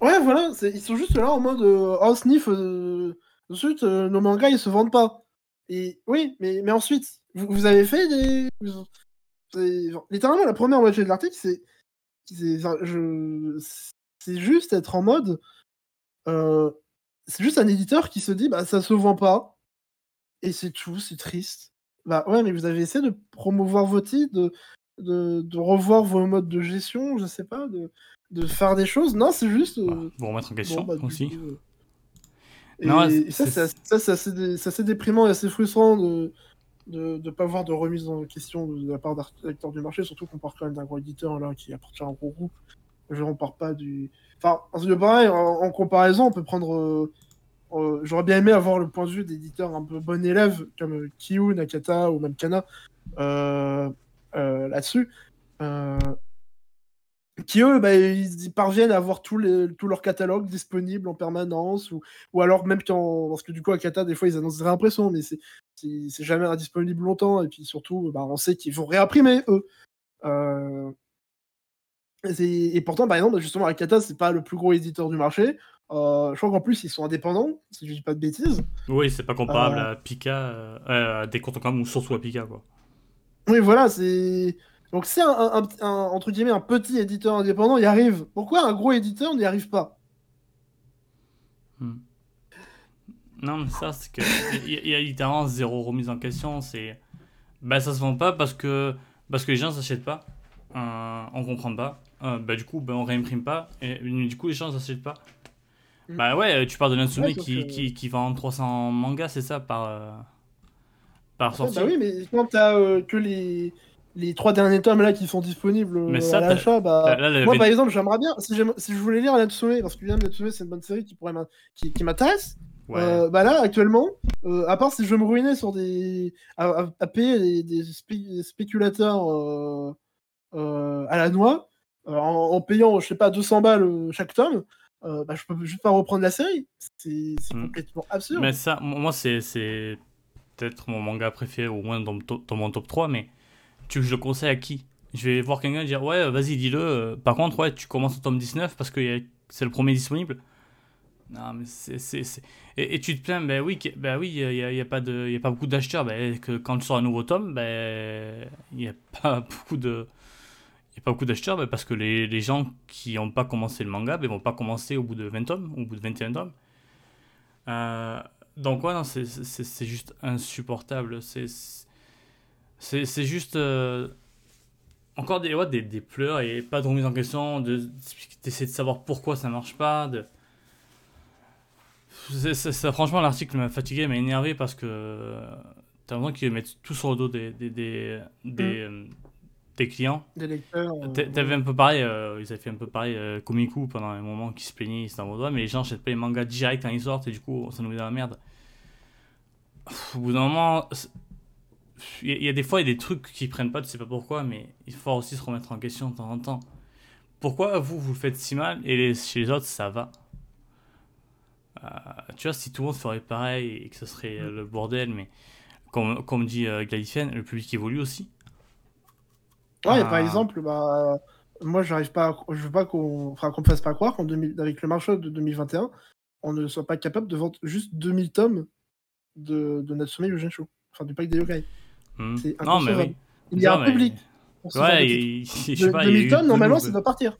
Ouais, voilà, ils sont juste là en mode euh, oh sniff, euh, ensuite euh, nos mangas ils se vendent pas. Et oui, mais, mais ensuite, vous, vous avez fait des. vous- c'est- genre, littéralement, la première moitié de l'article, c'est. C'est je- juste être en mode. euh, c'est juste un éditeur qui se dit bah ça se vend pas. Et c'est tout, c'est triste. Bah ouais, mais vous avez essayé de promouvoir vos titres, de, de, de revoir vos modes de gestion, je sais pas, de, de faire des choses. Non, c'est juste. euh, Bah, vous remettre en question Bon, bah, aussi. coup, euh, Et, Non, et ça, c'est- c'est assez- ça, c'est assez, dé- c'est assez déprimant et assez frustrant de de ne pas avoir de remise en question de la part d'acteurs du marché, surtout qu'on part quand même d'un gros éditeur là, qui appartient à un gros groupe. Je ne part pas du. Enfin, pareil, en, comparaison, on peut prendre. euh, euh, J'aurais bien aimé avoir le point de vue d'éditeurs un peu bon élève, comme euh, Kyu, Nakata ou même Kana, là-dessus. Qui eux, bah, ils, parviennent à avoir tous les, tout leur catalogue disponible en permanence, ou, ou alors même quand, parce que du coup à Kata, des fois ils annoncent des réimpressions, mais c'est c'est c'est jamais indisponible longtemps, et puis surtout, bah, on sait qu'ils vont réimprimer eux. Euh, et, pourtant, par exemple, justement, Akata, c'est pas le plus gros éditeur du marché. Euh, je crois qu'en plus, ils sont indépendants, si je dis pas de bêtises. Oui, c'est pas comparable Euh. à Pika, à des comptes comme ou surtout à Pika, quoi. Oui, voilà, c'est. Donc, si un, un- un- un- entre guillemets, un petit éditeur indépendant y arrive, pourquoi un gros éditeur n'y arrive pas? Hmm. Non, mais ça, c'est que. Il y, a- il y a littéralement zéro remise en question. C'est. Bah, ça se vend pas parce que, parce que les gens s'achètent pas. Euh, on comprend pas. Euh, bah, du coup, bah, on réimprime pas. Et du coup, les gens s'achètent pas. Mm. Bah, ouais, tu parles de Ouais, sauf qui, que- qui, qui vend 300 mangas, c'est ça, par. euh, par Ouais, sortie? Bah oui, mais quand t'as euh, que les, les trois derniers tomes là qui sont disponibles euh, Mais ça, à l'achat, bah. Là, là, Moi, par exemple, j'aimerais bien, si, je voulais lire Natsume, parce que Natsume, c'est une bonne série qui pourrait qui, qui m'intéresse. Ouais. Euh, bah là, actuellement, euh, à part si je veux me ruiner sur des. à, à- à payer des, des spé- spéculateurs euh, à la noix, en, en payant, je sais pas, 200 balles chaque tome, bah, je peux juste pas reprendre la série. C'est Mm. complètement absurde. Mais ça, moi, c'est, peut-être mon manga préféré, au moins dans, mon top- dans mon top 3, mais tu je le conseille à qui? Je vais voir quelqu'un et dire Ouais, vas-y, dis-le. euh, Par contre, ouais, tu commences au tome 19 parce que c'est le premier disponible. Non, mais c'est. Et, et tu te plains, ben oui, ben oui, il n'y a, y a pas y a pas beaucoup d'acheteurs. Ben, que quand tu sors un nouveau tome, ben il n'y a pas beaucoup de. Il a pas beaucoup d'acheteurs ben, parce que les, les gens qui n'ont pas commencé le manga ben, vont pas commencer au bout de 20 tomes, au bout de 21 tomes. Euh, donc ouais, non, c'est juste insupportable. C'est c'est juste euh, encore des, ouais, des, des pleurs et pas de remise en question, de d'essayer de savoir pourquoi ça marche pas. De... ça, franchement, l'article m'a fatigué, m'a énervé parce que t'as l'impression qu'ils mettent tout sur le dos des, des, des, des, euh, des clients. Des lecteurs. euh, T'a- T'avais un peu pareil, euh, ils avaient fait un peu pareil, euh, Komiku pendant un moment qui se plaignait, ils en mode mais les gens achètent pas les mangas direct quand ils sortent et du coup ça nous met dans la merde. Au bout d'un moment, il y, a- des fois il y a des trucs qui prennent pas, tu sais pas pourquoi, mais il faut aussi se remettre en question de temps en temps. Pourquoi vous vous faites si mal et les- chez les autres ça va? Euh, Tu vois, si tout le monde ferait pareil et que ce serait euh, le bordel, mais comme, comme dit euh, Galicienne, le public évolue aussi. Ouais, Ah. par exemple, bah, moi, j'arrive pas, à- je veux pas qu'on, enfin, qu'on me fasse pas croire qu'en 2000 avec le marché de 2021, on ne soit pas capable de vendre juste 2000 tomes de, de Natsume Yujenshu, enfin du pack des yokai. Hmm. C'est Non, mais oui. Il y a Non, un mais- public. Ouais, sais De- pas. il y a 2000 eu tonnes, de normalement, ça doit partir.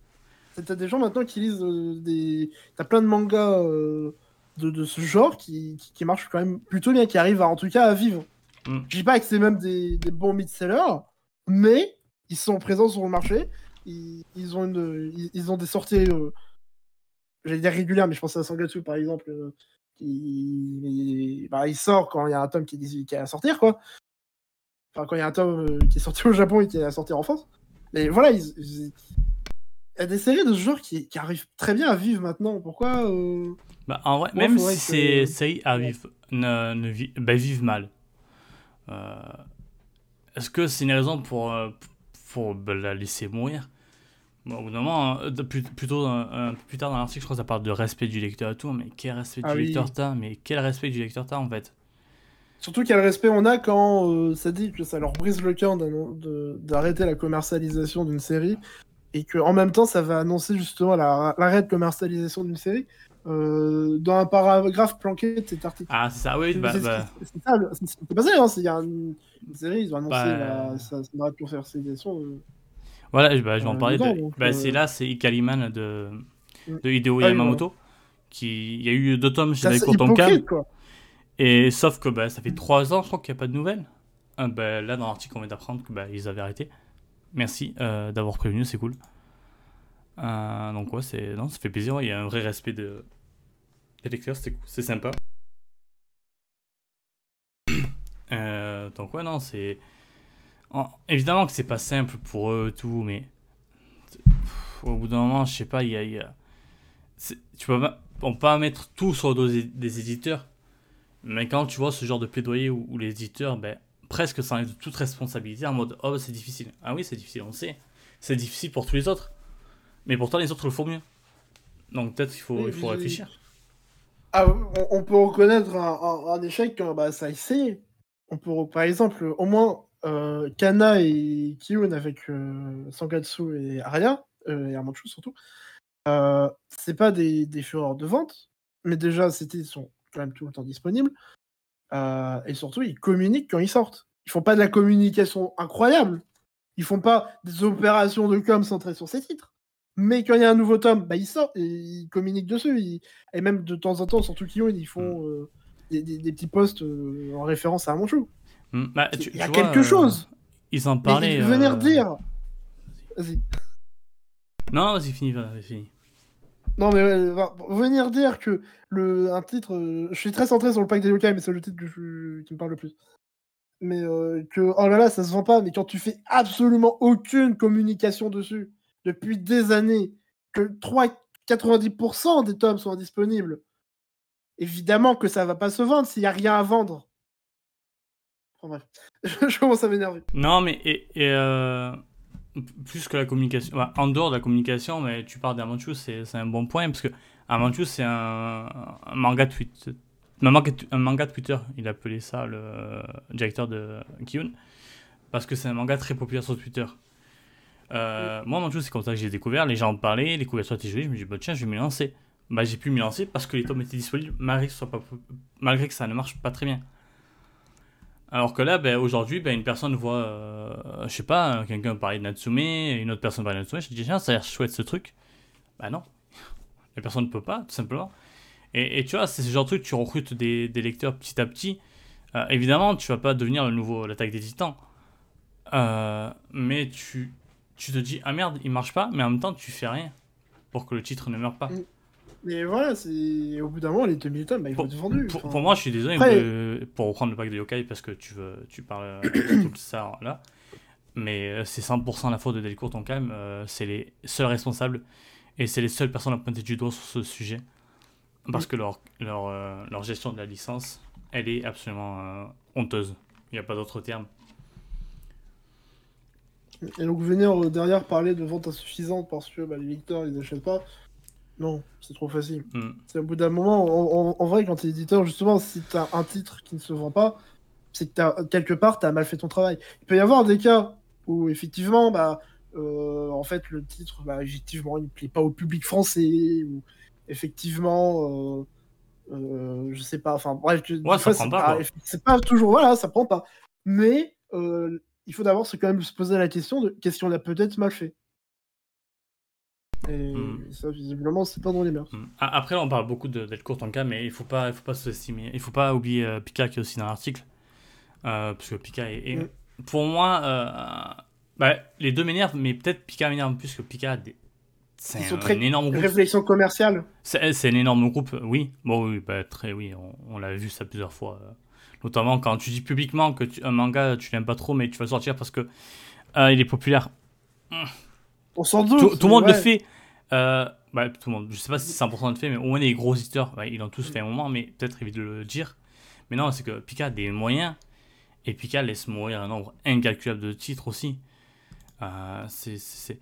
T'as des gens maintenant qui lisent euh, des. T'as plein de mangas euh, de, de ce genre qui, qui, qui marchent quand même plutôt bien, qui arrivent à, en tout cas à vivre. Mm. Je dis pas que c'est même des, des bons mid-sellers, mais ils sont présents sur le marché. Ils, ils ont, une, ils, ils ont des sorties, euh, j'allais dire régulières, mais je pense à Sangatsu par exemple. euh, qui, bah, il sort quand il y a un tome qui, est- qui est à sortir, quoi. Enfin, quand il y a un tome euh, qui est sorti au Japon et qui est à sortir en France. Mais voilà, ils- ils- il y a des séries de ce genre qui, qui arrivent très bien à vivre maintenant. Pourquoi euh, Bah, en vrai, même si que- ces séries arrivent, ne, ne vi- bah, vivent mal, euh, est-ce que c'est une raison pour, pour bah, la laisser mourir? Bon, Au bout d'un moment, de- plus- plutôt un, un peu plus tard dans l'article, je crois que ça parle de respect du lecteur et tout, mais quel respect Ah du oui. lecteur t'as? Mais quel respect du lecteur t'as en fait? Surtout quel respect on a quand euh, ça dit que ça leur brise le cœur d'arrêter la commercialisation d'une série et que en même temps ça va annoncer justement la- l'arrêt de commercialisation d'une série euh, dans un paragraphe planqué de cet article. Ah, c'est ça, oui, C'est- bah, c'est- bah, c'est- c'est ça, le- c'est c'est passé, hein, c'est- il y a une, une série, ils ont annoncé Bah, la, son arrêt de commercialisation. euh. Voilà, bah, je vais en Euh, parler. bah, euh, c'est là, c'est Ikaliman de, Mm. de Hideo Ah oui, Yamamoto. Qui... Il y a eu deux tomes chez Daiko Tonkam. quoi. Et sauf que bah, ça fait trois ans, je crois qu'il n'y a pas de nouvelles. Ah, bah, là, dans l'article, on vient d'apprendre que bah, avaient arrêté. Merci euh, d'avoir prévenu, c'est cool. Euh, donc ouais, c'est non, ça fait plaisir. Il y a un vrai respect de des lecteurs, c'était cool, c'est sympa. Euh, donc ouais, non, c'est en- évidemment que c'est pas simple pour eux tout, mais au bout d'un moment, je sais pas, il y a, y a- c'est- peux pas, on pas mettre tout sur le dos des éditeurs. Mais quand tu vois ce genre de plaidoyer où, où les éditeurs, ben, presque s'enlèvent de toute responsabilité en mode Oh, c'est difficile. Ah oui, c'est difficile, on sait. C'est difficile pour tous les autres. Mais pourtant, les autres le font mieux. Donc peut-être qu'il faut, Oui, il faut oui, réfléchir. Ah, on, on peut reconnaître un, un- un échec quand bah, ça a essayé. On peut, par exemple, au moins euh, Kana et Kiyun avec euh, Sangatsu et Arya, euh, et Armanchu surtout, euh, c'est pas des, des fureurs de vente, mais déjà, c'était, sont quand même tout le temps disponibles. Euh, et surtout, ils communiquent quand ils sortent. Ils font pas de la communication incroyable. Ils font pas des opérations de com centrées sur ces titres. Mais quand il y a un nouveau tome, bah, ils sortent et ils communiquent dessus. Ils- Et même de temps en temps, surtout Kiyun, ils font euh, des, des- des petits posts euh, en référence à Armanchu. Hmm, bah, tu- Il y a tu quelque vois, euh, chose. Ils en parlaient. venir dire. Vas-y. Non, fini, vas-y, fini. Non, mais va- venir dire que le, un titre. euh, je suis très centré sur le pack des yokai, mais c'est le titre qui me parle le plus. Mais euh, que, oh là là, ça se vend pas, mais quand tu fais absolument aucune communication dessus depuis des années, que 3, 90% des tomes sont indisponibles, évidemment que ça va pas se vendre s'il y a rien à vendre. Enfin bref, je commence à m'énerver. Non, mais et, et, euh, plus que la communication, bah, en dehors de la communication, mais tu parles d'Amanchu, c'est un bon point parce que Amanchu c'est un, un manga tweet, un manga, un manga Twitter, il appelait ça le directeur de Kiyun, parce que c'est un manga très populaire sur Twitter. Euh, Moi, Amanchu, c'est comme ça que j'ai découvert, les gens en parlaient, les couvertures étaient jolies, je me dis, bah, tiens, je vais m'y lancer. Bah, j'ai pu m'y lancer parce que les tomes étaient disponibles, malgré que, ce soit pas, malgré que ça ne marche pas très bien. Alors que là, ben, aujourd'hui, ben, une personne voit, euh, je sais pas, quelqu'un parler de Natsume, une autre personne parler de Natsume, je dis tiens, ça a l'air chouette ce truc. Bah non, la personne ne peut pas, tout simplement. Et, et tu vois, c'est ce genre de truc, tu recrutes des, des lecteurs petit à petit. Euh, évidemment, tu vas pas devenir le nouveau l'attaque des titans. Euh, mais tu, tu te dis, ah merde, il marche pas, mais en même temps, tu fais rien pour que le titre ne meure pas. Mm. Mais voilà, c'est au bout d'un moment, les 2000 tomes, bah, ils vont être vendus. pour- enfin. pour moi, je suis désolé Après- de- pour reprendre le pack de yokai parce que tu, veux, tu parles euh, tout ça là. Mais euh, c'est 100% la faute de Delcourt Tonkam. euh, c'est les seuls responsables et c'est les seules personnes à pointer du doigt sur ce sujet. Parce que leur, leur, euh, leur gestion de la licence, elle est absolument euh, honteuse. Il n'y a pas d'autre terme. Et donc venir derrière parler de vente insuffisante parce que bah, les lecteurs ils achètent pas, non, c'est trop facile. Mm. C'est au bout d'un moment, en, en- en vrai, quand t'es éditeur, justement, si t'as un titre qui ne se vend pas, c'est que t'as, quelque part, t'as mal fait ton travail. Il peut y avoir des cas où, effectivement, bah, euh, en fait, le titre, bah, effectivement, il ne plaît pas au public français, ou effectivement, euh, euh, je sais pas, enfin bref, ouais, ça prend pas, c'est pas toujours, voilà, ça prend pas. Mais il faut d'abord quand même se poser la question de qu'est-ce qu'on a peut-être mal fait. Et hmm. ça, visiblement, c'est pas dans les mœurs. Hmm. Après, on parle beaucoup d'être court en cas, mais il faut pas, il faut pas sous-estimer. Il faut pas oublier Pika qui est aussi dans l'article. parce que Pika est, hmm. pour moi, bah, les deux m'énervent, mais peut-être Pika m'énerve plus que Pika. C'est un, très énorme groupe. Réflexion commerciale. C'est un énorme groupe, oui. Bon, oui, bah, très, oui, on, l'a vu ça plusieurs fois. Euh, notamment quand tu dis publiquement que un manga, tu l'aimes pas trop, mais tu vas le sortir parce que euh, il est populaire. On s'en doute. Tout, le monde le fait. Euh, bah, tout le monde. Je sais pas si c'est 100% le fait, mais au moins les gros éditeurs, ils l'ont tous fait un moment, mais peut-être évite de le dire. Mais non, c'est que Pika a des moyens et Pika laisse mourir un nombre incalculable de titres aussi. Euh, c'est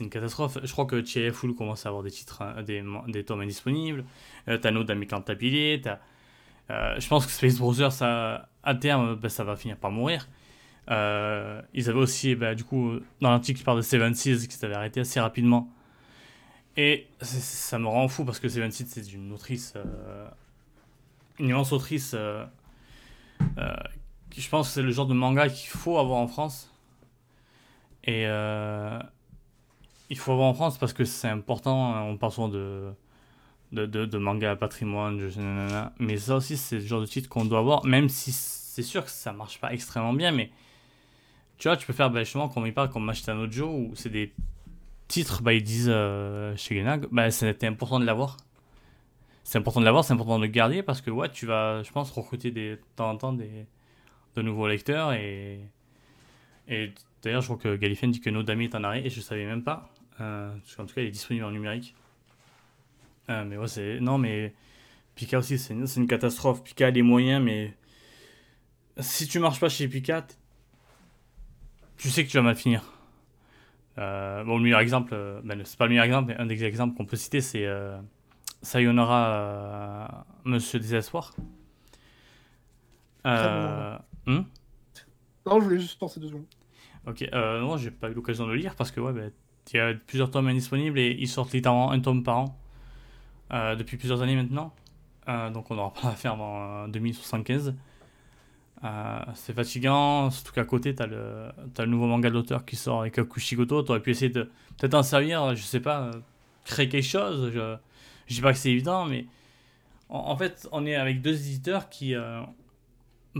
une catastrophe. Je crois que TFU commence à avoir des titres, hein, des, des tomes indisponibles. Euh, t'as t'as. Euh, je pense que Space Brothers, ça, à terme, bah, ça va finir par mourir. Euh, ils avaient aussi, bah, du coup, dans l'article qui parle de Seven Seas, qui s'avait arrêté assez rapidement. Et ça me rend fou parce que Seven Seas, c'est une autrice, euh, une immense autrice. qui, je pense que c'est le genre de manga qu'il faut avoir en France. Et euh, il faut avoir en France parce que c'est important. On parle souvent de, de, de, manga patrimoine, mais ça aussi, c'est le genre de titre qu'on doit avoir, même si c'est sûr que ça marche pas extrêmement bien. Mais tu vois, tu peux faire bah, justement, comme il parle, comme Joe, où c'est des titres, bah, ils disent chez Genag, bah, c'était important de l'avoir. C'est important de l'avoir, c'est important de le garder parce que ouais, tu vas, je pense, recruter des, de temps en temps des, de nouveaux lecteurs et, D'ailleurs, je crois que Galifen dit que Nodami est en arrêt et je savais même pas. Euh, parce qu'en tout cas, il est disponible en numérique. Euh, mais ouais, c'est. Non, mais. Pika aussi, c'est une... une, catastrophe. Pika a les moyens, mais. Si tu marches pas chez Pika, tu sais que tu vas mal finir. Euh, bon, le meilleur exemple, euh, ben, c'est pas le meilleur exemple, mais un des exemples qu'on peut citer, c'est Sayonara Monsieur Désespoir. Euh, hmm? Non, je voulais juste penser deux secondes. Ok, euh, non, j'ai pas eu l'occasion de le lire parce que ouais, bah, il y a plusieurs tomes indisponibles et ils sortent littéralement un tome par an euh, depuis plusieurs années maintenant. Euh, donc on n'aura pas à faire avant 2075. C'est fatigant, surtout qu'à côté, t'as le, as le nouveau manga de l'auteur qui sort avec Akushigoto. T'aurais pu essayer de peut-être en servir, je sais pas, créer quelque chose. Je, je dis pas que c'est évident, mais en, en, fait, on est avec deux éditeurs qui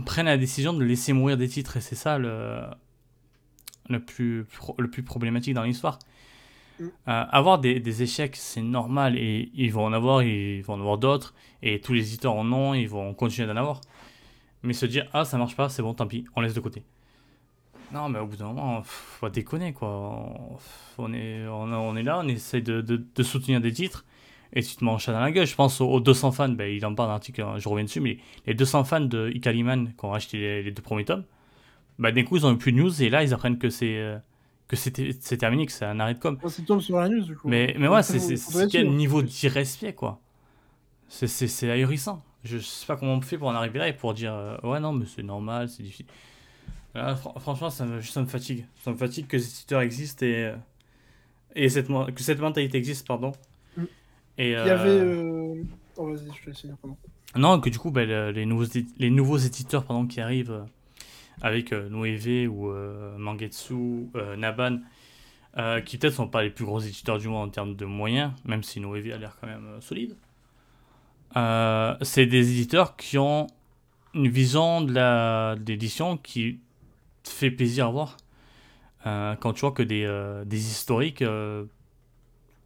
prennent la décision de laisser mourir des titres et c'est ça le le plus, le plus problématique dans l'histoire. Mm. Euh, avoir des, des échecs, c'est normal et ils vont en avoir, ils vont en avoir d'autres et tous les éditeurs en ont, ils vont continuer d'en avoir. Mais se dire ah ça marche pas, c'est bon, tant pis, on laisse de côté. Non, mais au bout d'un moment, faut déconner quoi. On est, on, est là, on essaie de, de, soutenir des titres et tu te manges dans la gueule. Je pense aux, 200 fans, ben, il en parle dans l'article, je reviens dessus, mais les 200 fans de Ikaliman qui ont acheté les deux premiers tomes bah, d'un coup, ils ont eu plus de news et là, ils apprennent que c'est euh, que c'est terminé, que c'est un arrêt de com. C'est sur la news, du coup. Mais, mais ouais, c'est quel niveau d'irrespect, quoi. C'est ahurissant. Je sais pas comment on fait pour en arriver là et pour dire euh, ouais, non, mais c'est normal, c'est difficile. franchement, ça me, ça me fatigue. Ça me fatigue que ces éditeurs existent et, euh, et cette, que cette mentalité existe, pardon. Mm. Et, Il y avait. Oh, vas-y, je te laisse pardon. Non, que du coup, bah, les, nouveaux, les nouveaux éditeurs pardon, qui arrivent avec euh, Noévé ou euh, Mangetsu, euh, Naban, qui peut-être sont pas les plus gros éditeurs du monde en termes de moyens, même si Noévé a l'air quand même solide. C'est des éditeurs qui ont une vision de l'édition qui fait plaisir à voir. quand tu vois que des, des historiques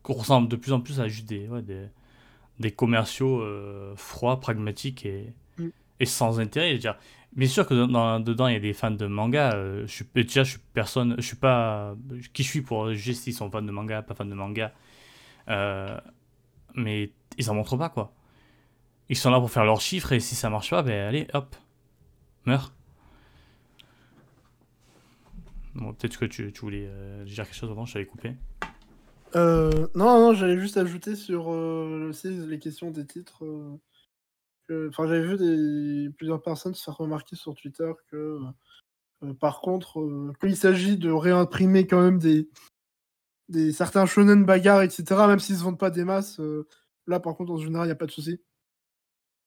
ressemblent de plus en plus à juste des, des, des, commerciaux froids, pragmatiques et, mm. et sans intérêt. dire, Bien sûr que dans, dedans il y a des fans de manga. Euh, je suis déjà je suis personne, je suis pas qui je suis pour juger s'ils sont fans de manga, pas fans de manga. Euh, mais ils en montrent pas quoi. Ils sont là pour faire leurs chiffres et si ça marche pas, ben allez hop, meurs. Bon, peut-être que tu, voulais euh, dire quelque chose avant, je t'avais coupé. non, non, j'allais juste ajouter sur les questions des titres Enfin, j'avais vu des, plusieurs personnes se faire remarquer sur Twitter que Euh, par contre, euh, quand il s'agit de réimprimer quand même des, des certains shonen bagarres, etc., même s'ils se vendent pas des masses, euh, là par contre en général il n'y a pas de souci.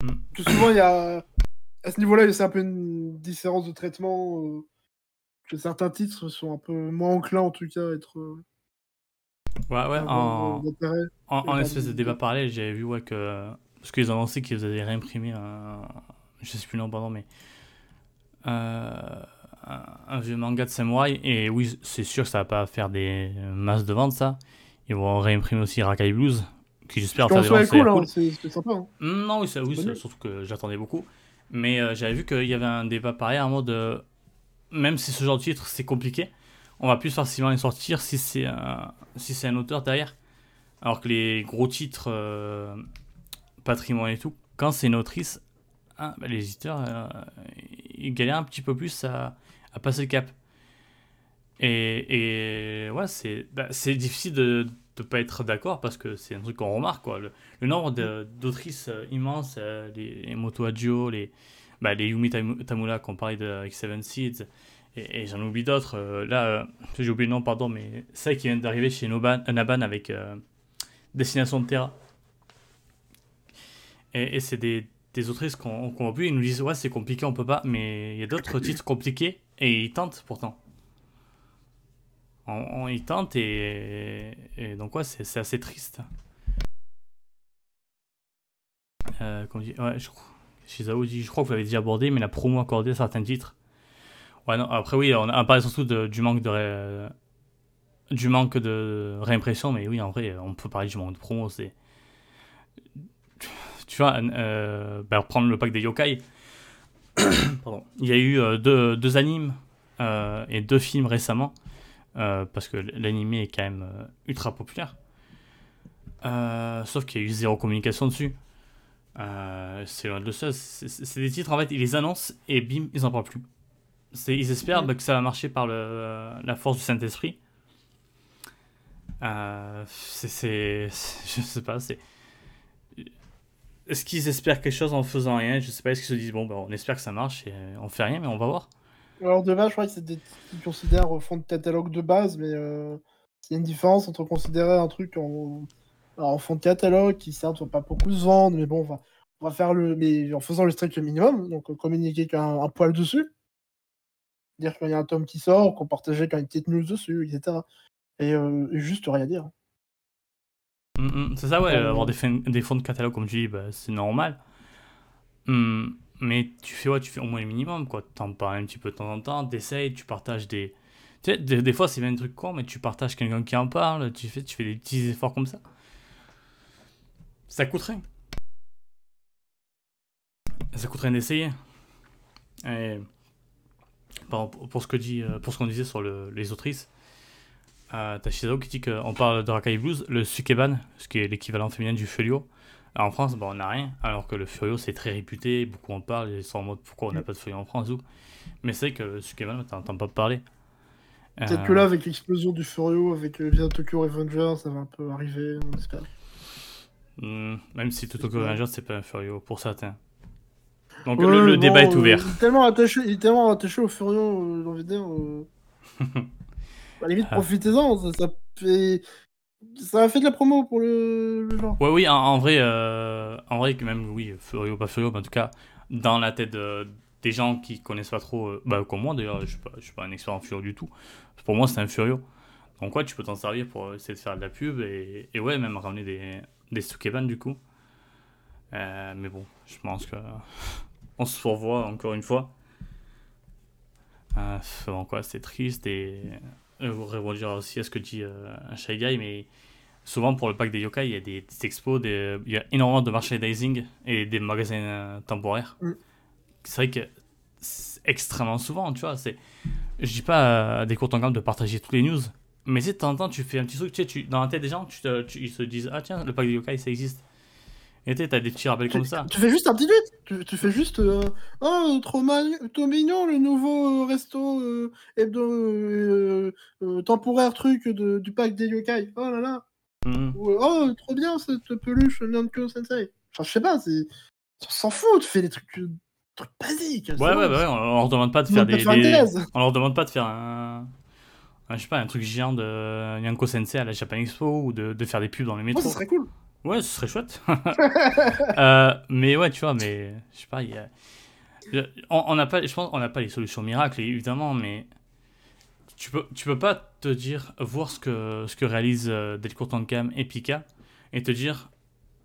Mm. Plus souvent il y a à ce niveau-là c'est un peu une différence de traitement. euh, que certains titres sont un peu moins enclins en tout cas à être. euh, Ouais, ouais, en, en, en espèce de débat parallèle, j'avais vu ouais, que. Parce qu'ils ont annoncé qu'ils avaient réimprimé un. Je sais plus le nom, pardon, mais. euh, un, un vieux manga de samouraï. Et oui, c'est sûr que ça va pas faire des masses de ventes, ça. Ils vont réimprimer aussi Rakai Blues, qui j'espère faire des cool, hein, c'est sympa. hein. Non, oui, ça, oui ça- surtout que j'attendais beaucoup. Mais euh, j'avais vu qu'il y avait un débat pareil en mode. euh, même si ce genre de titre c'est compliqué, on va plus facilement les sortir si c'est un, si c'est un auteur derrière. Alors que les gros titres, euh, patrimoine et tout, quand c'est une autrice, hein, bah, les éditeurs euh, ils galèrent un petit peu plus à, à passer le cap. Et, et ouais, c'est bah, c'est difficile de ne pas être d'accord parce que c'est un truc qu'on remarque. Quoi. Le, le nombre de- d'autrices euh, immenses, euh, les, Moto Hagio, les, bah, les Yumi Tamu- Tamura qu'on parlait de, avec Seven Seeds, et, et j'en oublie d'autres. euh, là, j'ai oublié le nom, pardon, mais ça qui vient d'arriver chez Noban, Naban avec Destination de Terra. Et, c'est des, des autrices qu'on qu'on voit plus, ils nous disent ouais c'est compliqué, on peut pas, mais il y a d'autres titres compliqués et ils tentent pourtant. On, ils tentent et, et donc c'est assez triste. Euh, comme dit, je Shizao dit, je crois que vous l'avez déjà abordé, mais la promo accordée à certains titres. Ouais, non, après oui, on a parlé surtout du manque de du manque de réimpression, mais oui, en vrai, on peut parler du manque de promo, c'est tu vois, euh, bah, reprendre le pack des yokai. Il y a eu euh, deux, deux animes euh, et deux films récemment, euh, parce que l'animé est quand même euh, ultra populaire. Euh, sauf qu'il y a eu zéro communication dessus. Euh, c'est loin de ça. C'est c'est des titres, en fait, ils les annoncent et bim, ils en parlent plus. Ils espèrent bah, que ça va marcher par le, la force du Saint-Esprit. C'est- c'est. Je sais pas, c'est. Est-ce qu'ils espèrent quelque chose en faisant rien? Je sais pas, est-ce qu'ils se disent, bon, bah, on espère que ça marche et on fait rien, mais on va voir. Alors de base, je crois que c'est des titres qu'ils considèrent au fond de catalogue de base, mais euh, il y a une différence entre considérer un truc en, en fond de catalogue qui certes va pas beaucoup se vendre, mais bon, on va, on va faire le, mais en faisant le strict minimum, donc euh, communiquer qu'un un poil dessus, dire qu'il y a un tome qui sort, qu'on partageait quand une petite news dessus, etc. Et, euh, et juste rien dire. Mm, mm, c'est ça, ouais, avoir des, fonds de catalogue, comme tu dis, bah, c'est normal. Mm, mais tu fais, ouais, tu fais au moins le minimum, quoi. T'en parles un petit peu de temps en temps, t'essayes, tu partages des. Tu sais, des, des fois, c'est bien un truc con, mais tu partages quelqu'un qui en parle, tu fais, tu fais des petits efforts comme ça. Ça coûte rien. Ça coûte rien d'essayer. Et. Pour ce que dit, euh, pour ce qu'on disait sur le- les autrices, euh, t'as qui dit qu'on parle de Rakai Blues, le Sukeban, ce qui est l'équivalent féminin du Furio. Alors, en France, bon, on n'a rien, alors que le Furio c'est très réputé, beaucoup en parlent, ils sont en mode pourquoi on n'a pas de Furio en France ou. Mais c'est vrai que le Sukeban, t'entends pas parler. Peut-être Euh, que là, avec l'explosion du Furio, avec euh, bien Tokyo Revengers, ça va un peu arriver, on espère. hmm, même si Ouais. Rangers c'est pas un Furio pour certains. Donc Ouais, le, le bon, débat est euh, ouvert. il, est tellement attaché, il est tellement attaché au Furio, euh, j'ai envie de dire. euh, à la limite, Ah. profitez-en, ça, ça fait. Ça a fait de la promo pour le, genre. Ouais, oui, en, vrai, euh, en vrai, que même, oui, Furio, pas Furio, mais en tout cas, dans la tête de- des gens qui connaissent pas trop, euh, bah, comme moi d'ailleurs, je suis pas, un expert en Furio du tout. Pour moi, c'est un Furio. Donc, ouais, tu peux t'en servir pour essayer de faire de la pub et, ouais, même ramener des, des du coup. Euh, mais bon, je pense que on se revoit encore une fois. Euh, bon, quoi, c'est triste et je voudrais rebondir aussi à ce que dit euh, Shy Guy, mais souvent pour le pack des yokai, il y a des, des expos, des- il y a énormément de merchandising et des magasins euh, temporaires. Mm. C'est vrai que c'est extrêmement souvent, tu vois. C'est, je dis pas à des cours gamme de partager toutes les news, mais sais, de temps en temps, tu fais un petit truc, tu sais, tu, dans la tête des gens, tu, te- tu- ils se disent Ah tiens, le pack des yokai ça existe. Et tu t'as des petits rappels comme ça. Tu fais juste un petit tweet. Tu, tu fais juste. euh, oh, trop, mignon le nouveau euh, resto euh, hebdo temporaire truc de- du pack des yokai. Oh là là. Mm. Ou, euh, oh, trop bien cette peluche Nanko Sensei. Enfin, je sais pas, c'est. On s'en fout, tu fais des trucs. truc basique. c'est Ouais, ouais, bah ouais, on leur demande pas de faire des, faire. On leur demande pas de faire un. un, je sais pas, un truc géant de Yanko Sensei à la Japan Expo ou de, de faire des pubs dans les métros. ça serait cool. Ouais, ce serait chouette. Euh, mais ouais, tu vois, mais je sais pas, il y a. On n'a pas, je pense, on n'a pas les solutions miracles, évidemment, mais tu peux, tu peux pas te dire, voir ce que, ce que réalisent euh, Delcourt Tankam et Pika et te dire,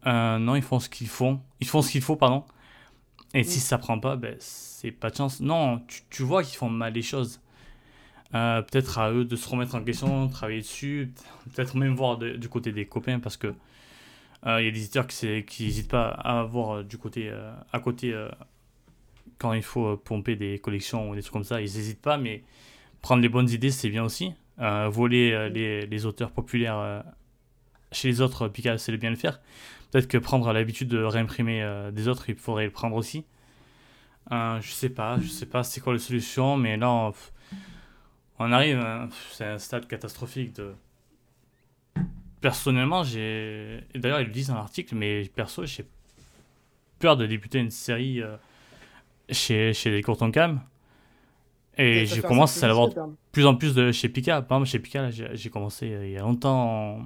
euh, non, ils font ce qu'ils font, ils font ce qu'il faut, pardon. Et si ça prend pas, ben, c'est pas de chance. Non, tu, tu vois qu'ils font mal les choses. Euh, peut-être à eux de se remettre en question, travailler dessus, peut-être même voir de- du côté des copains parce que euh, il y a des éditeurs qui n'hésitent pas à avoir euh, du côté euh, à côté euh, quand il faut pomper des collections ou des trucs comme ça, ils n'hésitent pas, mais prendre les bonnes idées c'est bien aussi. Voler euh, les, les auteurs populaires chez les autres, Pika c'est bien le faire. Peut-être que prendre l'habitude de réimprimer des autres, il faudrait le prendre aussi. Je sais pas, je sais pas c'est quoi la solution, mais là on, on arrive, hein, c'est un stade catastrophique de. Personnellement, j'ai. D'ailleurs, ils le disent dans l'article, mais perso, j'ai peur de débuter une série euh, chez, chez les Courton Cam. Et je commence à l'avoir de quand même. plus en plus de chez Pika. Par exemple, chez Pika, j'ai commencé euh, il y a longtemps.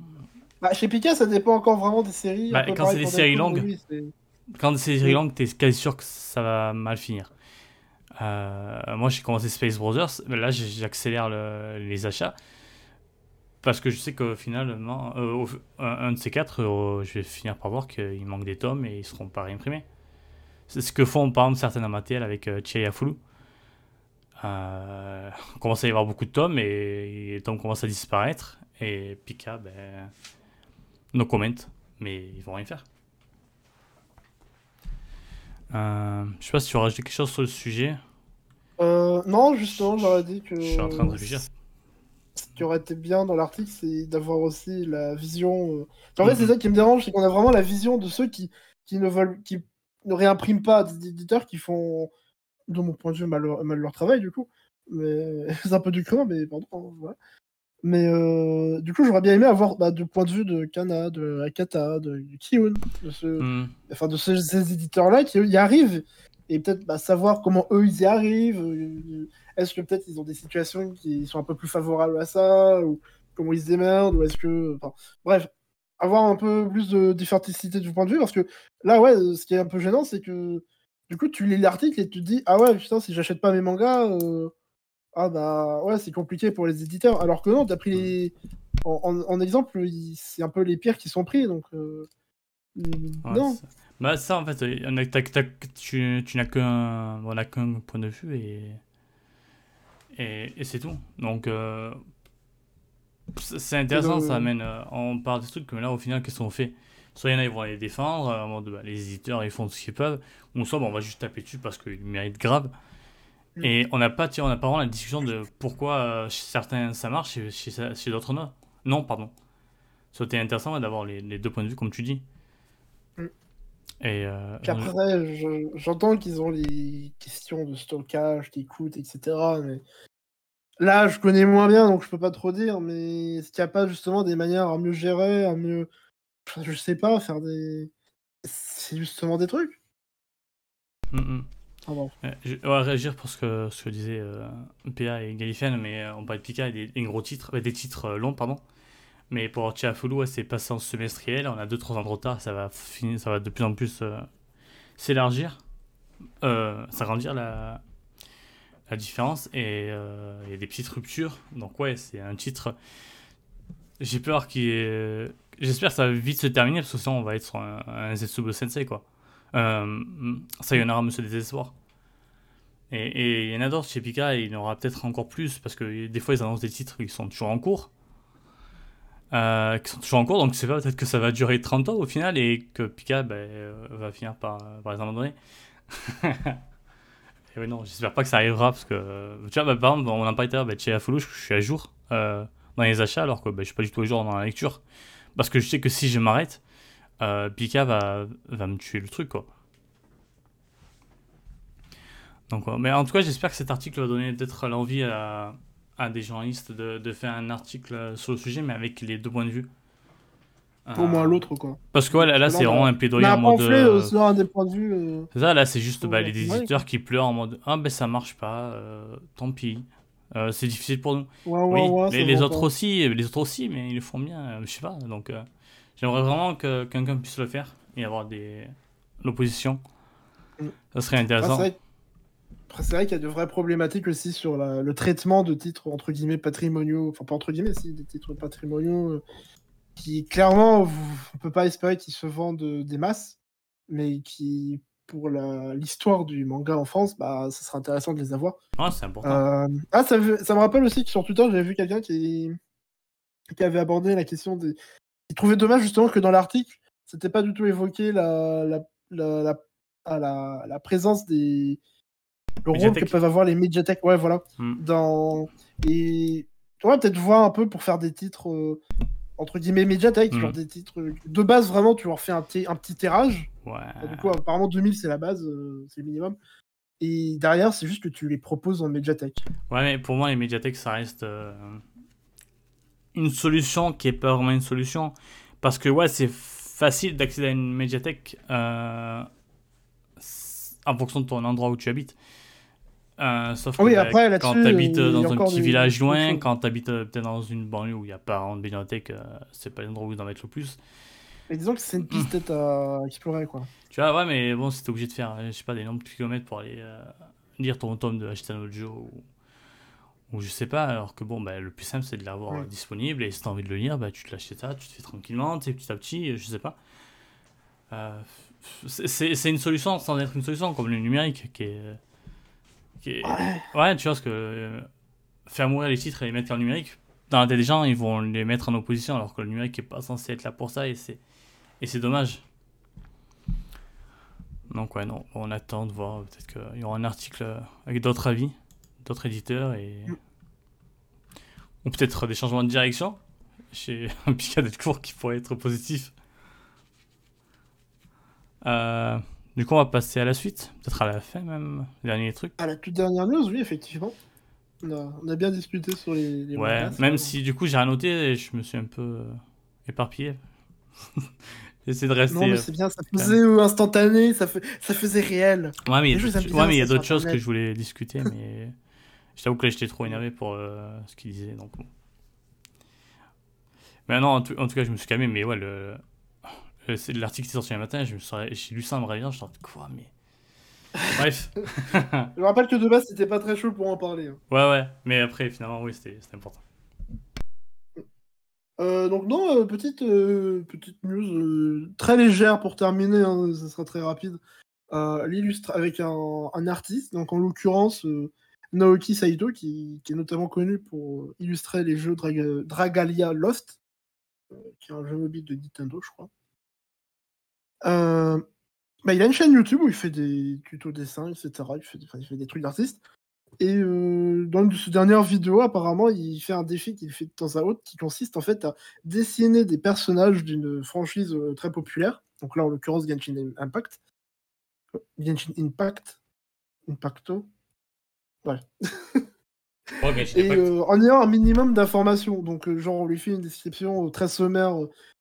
Bah, chez Pika, ça dépend encore vraiment des séries. Bah, quand c'est des séries longues. Quand c'est série Oui. longue, t'es quasi sûr que ça va mal finir. Euh, moi, j'ai commencé Space Brothers. Là, j'accélère le- les achats. Parce que je sais qu'au final, non, euh, un, de ces quatre, euh, je vais finir par voir qu'il manque des tomes et ils seront pas réimprimés. C'est ce que font par exemple certaines AMATL avec euh, Chaya Fulu. Euh, on commence à y avoir beaucoup de tomes et les tomes commencent à disparaître. Et Pika, ben, no comment, mais ils vont rien faire. Euh, je sais pas si tu as rajouté quelque chose sur le sujet. Euh, non, justement, j'aurais dit que. Je suis en train de réfléchir. Ce qui aurait été bien dans l'article, c'est d'avoir aussi la vision. euh, En fait, c'est Mhm. ça qui me dérange, c'est qu'on a vraiment la vision de ceux qui, qui ne veulent, qui ne réimpriment pas, des éditeurs qui font, de mon point de vue, mal, leur- mal leur travail, du coup. Mais c'est un peu du cran, mais pardon. voilà. Mais euh, du coup, j'aurais bien aimé avoir, bah, du point de vue de Kana, de Akata, de, de Kiyun, de ce, Hmm. enfin de ces, ces éditeurs-là qui y arrivent et peut-être bah, savoir comment eux ils y arrivent. euh, Est-ce que peut-être ils ont des situations qui sont un peu plus favorables à ça ou comment ils se démerdent ou est-ce que enfin, bref avoir un peu plus de différencité du point de vue parce que là ouais euh, ce qui est un peu gênant c'est que du coup tu lis l'article et tu te dis ah ouais putain si j'achète pas mes mangas euh, ah bah ouais c'est compliqué pour les éditeurs. Alors que non t'as pris les en, en- en exemple il- c'est un peu les pires qui sont pris donc euh, Ouais, non. ça- Bah ça en fait, on a- tu, tu n'as qu'un voilà, qu'un point de vue et, et, et c'est tout. Donc euh, c'est intéressant, ça amène, euh, on parle des trucs, mais là au final qu'est-ce qu'on fait? Soit il y en a ils vont les défendre, euh, en mode, bah, les éditeurs ils font ce qu'ils peuvent, ou soit bah, on va juste taper dessus parce qu'ils méritent grave. Mm. Et on n'a pas, on n'a pas vraiment la discussion de pourquoi euh, chez certains ça marche et chez, chez d'autres non. Non, pardon. Été intéressant ouais, d'avoir les, les deux points de vue comme tu dis. Et euh, Puis après, je- j'entends qu'ils ont les questions de stockage, qui coûtent, etc. Mais là, je connais moins bien, donc je peux pas trop dire. Mais est-ce qu'il n'y a pas justement des manières à mieux gérer, à mieux, je sais pas, faire des, c'est justement des trucs? Mm, mm. Ah. Euh, Je vais réagir pour ce que, ce que disaient euh, PA et Galifian, mais on parlait de Pika et des, gros titres, des titres longs, pardon. Mais pour Chiafulu, ouais, c'est passé en semestriel, on a 2-3 ans de retard, ça va, finir, ça va de plus en plus euh, s'élargir, euh, s'agrandir la, la différence, et euh, il y a des petites ruptures. Donc ouais, c'est un titre... J'ai peur qu'il J'espère que ça va vite se terminer, parce que sinon on va être sur un, un Zetsubo Sensei, quoi. Euh, Sayonara, Monsieur Désespoir. Et il y en a d'autres chez Pika, il y en aura peut-être encore plus, parce que des fois ils annoncent des titres qui sont toujours en cours. Euh, qui sont toujours en cours, donc c'est pas peut-être que ça va durer 30 ans au final, et que Pika ben, euh, va finir par, par les abandonner. et oui, non, j'espère pas que ça arrivera, parce que, tu vois, bah, par exemple, on en parlait tout à l'heure, bah, chez je suis à jour euh, dans les achats, alors que bah, je suis pas du tout à jour dans la lecture. Parce que je sais que si je m'arrête, euh, Pika va, va me tuer le truc, quoi. Donc, mais en tout cas, j'espère que cet article va donner peut-être l'envie à, à des journalistes de, de faire un article sur le sujet, mais avec les deux points de vue. au moins l'autre quoi. Parce que là, là c'est vraiment un plaidoyer en mode. Euh, selon un des points de vue. Euh, c'est ça, là c'est juste bah, les éditeurs qui pleurent en mode Ah ben ça marche pas, euh, tant pis. c'est difficile pour nous. Ouais, oui, les, les autres aussi, les autres aussi, mais ils le font bien, je sais pas. Donc j'aimerais vraiment que quelqu'un puisse le faire et avoir des l'opposition. Mm. Ça serait intéressant. Après, c'est vrai qu'il y a de vraies problématiques aussi sur le traitement de titres entre guillemets patrimoniaux, enfin pas entre guillemets, si, des titres patrimoniaux qui clairement, on ne peut pas espérer qu'ils se vendent des masses, mais qui, pour l'histoire du manga en France, bah, ça serait intéressant de les avoir. Ah, c'est important. Euh, ah, ça, ça, me rappelle aussi que sur Twitter, j'avais vu quelqu'un qui, qui avait abordé la question des. Il trouvait dommage justement que dans l'article, c'était pas du tout évoqué la, la, la, ah, la, la présence des. Le rôle que peuvent avoir les médiathèques. Ouais, voilà. Hmm. Dans... Et. Tu vois, peut-être voir un peu pour faire des titres. Euh, entre guillemets médiathèque, genre mm. des titres de base vraiment, tu leur fais un petit, un petit tirage. Ouais. Du coup, apparemment 2000 c'est la base, euh, c'est le minimum. Et derrière, c'est juste que tu les proposes en médiathèque. Ouais, mais pour moi, les médiathèques, ça reste euh, une solution qui est pas vraiment une solution. Parce que, ouais, c'est facile d'accéder à une médiathèque euh, en fonction de ton endroit où tu habites. Euh, sauf que oui, bah, après, quand tu habites dans un petit village loin, quand tu habites euh, peut-être dans une banlieue où il n'y a pas de bibliothèque, euh, c'est pas l'endroit où ils en mettent le plus. Mais disons que c'est une piste à explorer, quoi. Tu vois, ouais, mais bon, si obligé de faire, je sais pas, des nombres de kilomètres pour aller lire ton tome de Ashitano Joe ou, ou je sais pas, alors que bon, bah, le plus simple c'est de l'avoir disponible et si tu as envie de le lire, bah, tu te l'achètes ça, tu te fais tranquillement, tu sais, petit à petit, je sais pas. c'est une solution sans être une solution, comme le numérique qui est Ouais. tu vois, ce que euh, faire mourir les titres et les mettre en numérique, dans la tête des gens, ils vont les mettre en opposition, alors que le numérique n'est pas censé être là pour ça, et c'est, et c'est dommage. Donc, ouais, non, on attend de voir. Peut-être qu'il y aura un article avec d'autres avis, d'autres éditeurs, et. Ou peut-être des changements de direction chez un Picard cours qui pourrait être positif. Euh. Du coup, on va passer à la suite, peut-être à la fin même, dernier truc. À la toute dernière news, oui, effectivement. On a, bien discuté sur les. ouais, même si du coup j'ai rien noté et je me suis un peu euh, éparpillé. J'essaie de rester. Non, mais c'est bien, ça faisait instantané, ça, ça faisait réel. Ouais, mais il y a d'autres choses que je voulais discuter, mais je t'avoue que là j'étais trop énervé pour euh, ce qu'il disait, donc bon. Mais non, en tout, en tout, cas, je me suis calmé, mais ouais, le, euh, c'est l'article qui est sorti un matin, je me j'ai lu ça en me réveillant, je suis quoi, mais. Bref. je me rappelle que de base, c'était pas très chaud pour en parler. Hein. Ouais, ouais, mais après, finalement, oui, c'était important. Euh, donc, non, euh, petite, petite news très légère pour terminer, hein, ça sera très rapide. L'illustre avec un, un, artiste, donc en l'occurrence Naoki Saito, qui, qui, est notamment connu pour illustrer les jeux Dragalia Lost, qui est un jeu mobile de Nintendo, je crois. Euh, bah, il a une chaîne YouTube où il fait des tutos dessins, etc. Il fait, il fait des trucs d'artiste. Et euh, dans une de ses dernières vidéos, apparemment, il fait un défi qu'il fait de temps à autre qui consiste en fait à dessiner des personnages d'une franchise euh, très populaire. Donc là, en l'occurrence, Genshin Impact. Genshin Impact. Impacto. Ouais. et en ayant un minimum d'informations. Donc, genre, on lui fait une description très sommaire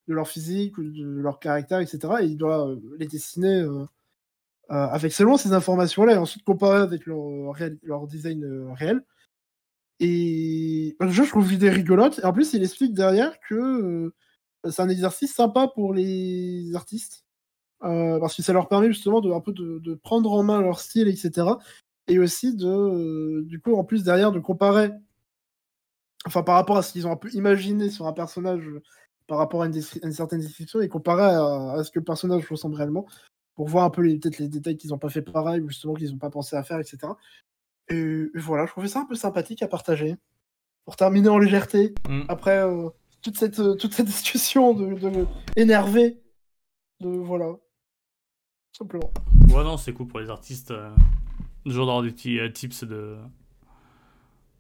de leur physique, de leur caractère, etc. Et il doit euh, les dessiner euh, euh, avec seulement ces informations-là et ensuite comparer avec leur, design réel. Et bah, déjà, je trouve l'idée rigolote. Et en plus, il explique derrière que c'est un exercice sympa pour les artistes. parce que ça leur permet justement de, un peu de, prendre en main leur style, etc. Et aussi de, du coup, en plus derrière, de comparer, enfin par rapport à ce qu'ils ont un peu imaginé sur un personnage par rapport à une, certaine description et comparer à, ce que le personnage ressemble réellement pour voir un peu peut-être les détails qu'ils n'ont pas fait pareil ou justement qu'ils n'ont pas pensé à faire, etc. Et, voilà, je trouvais ça un peu sympathique à partager. Pour terminer en légèreté, mm. après euh, toute, cette, euh, toute cette discussion de, de énervé, de voilà, simplement. Ouais, non, c'est cool pour les artistes, euh, toujours d'avoir des petits tips de,